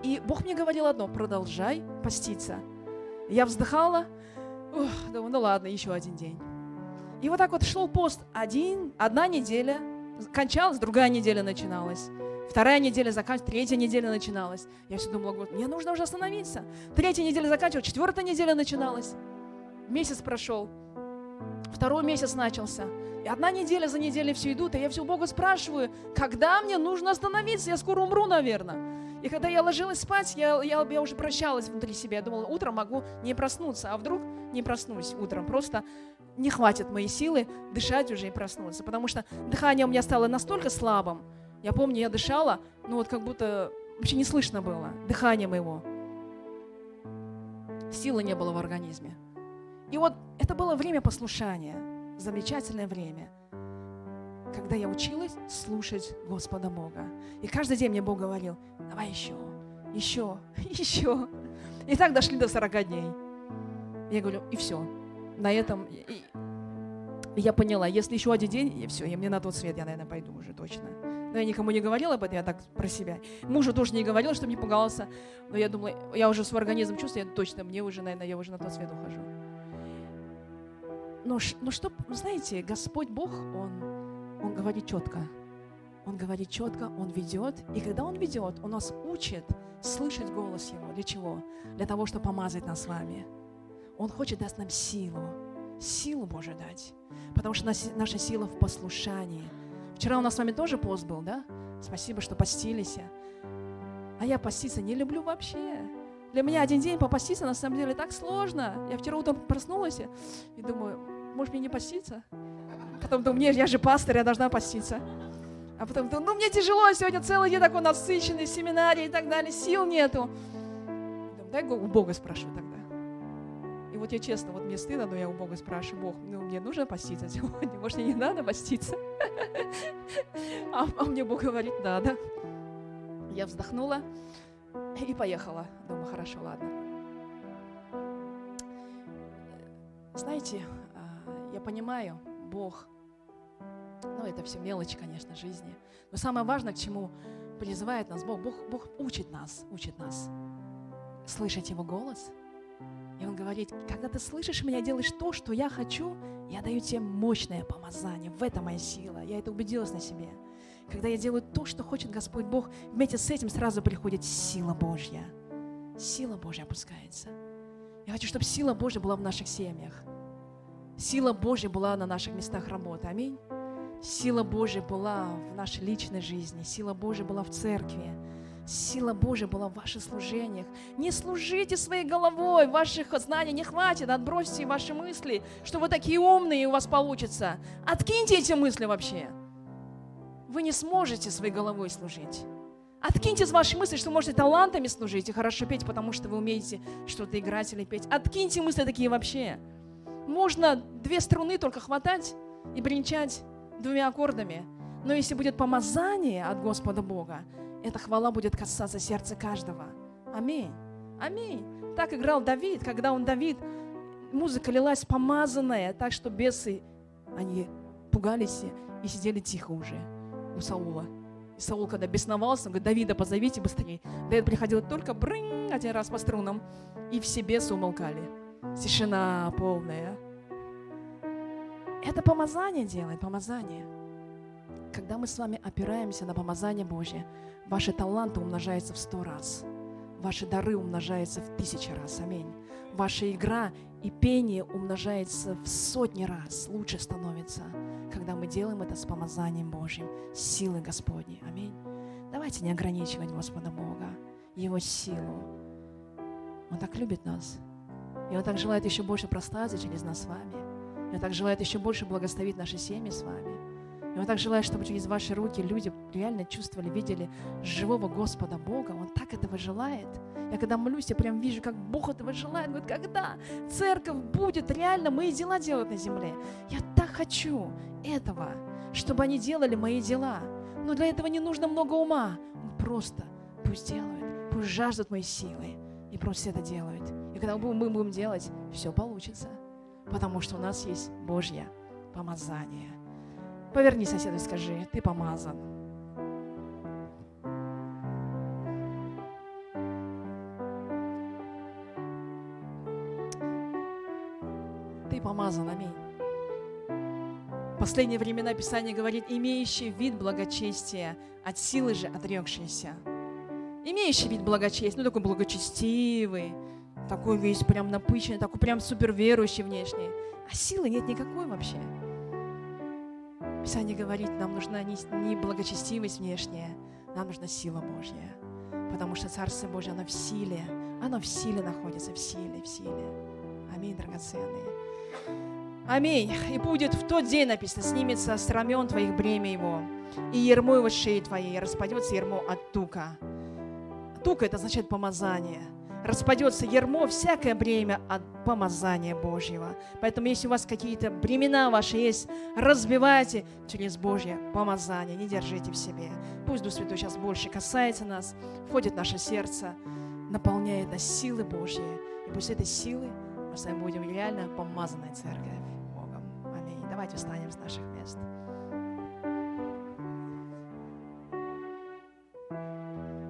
Speaker 1: И Бог мне говорил одно, продолжай поститься. Я вздыхала, Ух, думаю, ну ладно, еще один день. И вот так вот шел пост один, одна неделя, кончалась, другая неделя начиналась. Вторая неделя заканчивалась, третья неделя начиналась. Я все думала, вот, мне нужно уже остановиться. Третья неделя заканчивалась, четвертая неделя начиналась. Месяц прошел, второй месяц начался. И одна неделя за неделей все идут, и я все Бога спрашиваю, когда мне нужно остановиться, я скоро умру, наверное. И когда я ложилась спать, я, я, я уже прощалась внутри себя. Я думала, утром могу не проснуться, а вдруг не проснусь утром. Просто не хватит моей силы дышать уже и проснуться. Потому что дыхание у меня стало настолько слабым. Я помню, я дышала, ну вот как будто вообще не слышно было дыхание моего. Силы не было в организме. И вот это было время послушания, замечательное время – когда я училась слушать Господа Бога. И каждый день мне Бог говорил, давай еще, еще, еще. И так дошли до 40 дней. Я говорю, и все. На этом и, я поняла, если еще один день, и все, и мне на тот свет я, наверное, пойду уже точно. Но я никому не говорила об этом, я так про себя. Мужу тоже не говорила, чтобы не пугался. Но я думала, я уже свой организм чувствую, я точно, мне уже, наверное, я уже на тот свет ухожу. Но, но что, знаете, Господь Бог, Он он говорит четко. Он говорит четко, Он ведет. И когда Он ведет, Он нас учит слышать голос Его. Для чего? Для того, чтобы помазать нас с вами. Он хочет дать нам силу. Силу Божию дать. Потому что наша сила в послушании. Вчера у нас с вами тоже пост был, да? Спасибо, что постились. А я поститься не люблю вообще. Для меня один день попаститься на самом деле так сложно. Я вчера утром проснулась и думаю, может мне не поститься? Потом думаю, мне, я же пастор, я должна поститься. А потом думаю, ну мне тяжело, сегодня целый день такой насыщенный, семинарий и так далее, сил нету. Думаю, дай у Бога спрашиваю тогда. И вот я честно, вот мне стыдно, но я у Бога спрашиваю, Бог, ну мне нужно поститься сегодня, может мне не надо поститься? А, а мне Бог говорит, надо. Я вздохнула и поехала. Думаю, хорошо, ладно. Знаете, я понимаю, Бог ну, это все мелочи, конечно, жизни. Но самое важное, к чему призывает нас Бог, Бог, Бог учит нас, учит нас слышать Его голос. И Он говорит, когда ты слышишь меня, делаешь то, что я хочу, я даю тебе мощное помазание. В этом моя сила. Я это убедилась на себе. Когда я делаю то, что хочет Господь Бог, вместе с этим сразу приходит сила Божья. Сила Божья опускается. Я хочу, чтобы сила Божья была в наших семьях. Сила Божья была на наших местах работы. Аминь. Сила Божья была в нашей личной жизни, сила Божья была в церкви, сила Божья была в ваших служениях. Не служите своей головой, ваших знаний не хватит, отбросьте ваши мысли, что вы такие умные и у вас получится. Откиньте эти мысли вообще. Вы не сможете своей головой служить. Откиньте из вашей мысли, что можете талантами служить и хорошо петь, потому что вы умеете что-то играть или петь. Откиньте мысли такие вообще. Можно две струны только хватать и бренчать двумя аккордами. Но если будет помазание от Господа Бога, эта хвала будет касаться сердца каждого. Аминь. Аминь. Так играл Давид, когда он Давид, музыка лилась помазанная, так что бесы, они пугались и сидели тихо уже у Саула. И Саул, когда бесновался, он говорит, Давида, позовите быстрее. Давид приходил только брынь один раз по струнам, и все бесы умолкали. Тишина полная. Это помазание делает, помазание. Когда мы с вами опираемся на помазание Божье, ваши таланты умножаются в сто раз. Ваши дары умножаются в тысячи раз. Аминь. Ваша игра и пение умножается в сотни раз. Лучше становится, когда мы делаем это с помазанием Божьим, с силой Господней. Аминь. Давайте не ограничивать Господа Бога, Его силу. Он так любит нас. И Он так желает еще больше прославиться через нас с вами. И Он так желает еще больше благословить наши семьи с вами. И Он так желает, чтобы через ваши руки люди реально чувствовали, видели живого Господа Бога. Он так этого желает. Я когда молюсь, я прям вижу, как Бог этого желает. Говорит, когда церковь будет реально мои дела делать на земле. Я так хочу этого, чтобы они делали мои дела. Но для этого не нужно много ума. Просто пусть делают, пусть жаждут моей силы. И просто это делают. Когда мы будем делать, все получится. Потому что у нас есть Божье помазание. Поверни соседу и скажи, ты помазан. Ты помазан, аминь. В последние времена Писание говорит, имеющий вид благочестия, от силы же отрекшийся. Имеющий вид благочестия, ну такой благочестивый, такой весь прям напыщенный, такой прям супер верующий внешний. А силы нет никакой вообще. Писание говорит, нам нужна не, благочестивость внешняя, нам нужна сила Божья. Потому что Царство Божье, оно в силе. Оно в силе находится, в силе, в силе. Аминь, драгоценные. Аминь. И будет в тот день написано, снимется с рамен твоих бремя его, и ермо его шеи твоей, и распадется ермо от тука. Тука – это означает помазание – распадется ермо, всякое бремя от помазания Божьего. Поэтому, если у вас какие-то бремена ваши есть, разбивайте через Божье помазание, не держите в себе. Пусть Дух Святой сейчас больше касается нас, входит в наше сердце, наполняет нас силы Божьи. И пусть этой силы мы с вами будем реально помазанной церковь Богом. Аминь. Давайте встанем с наших мест.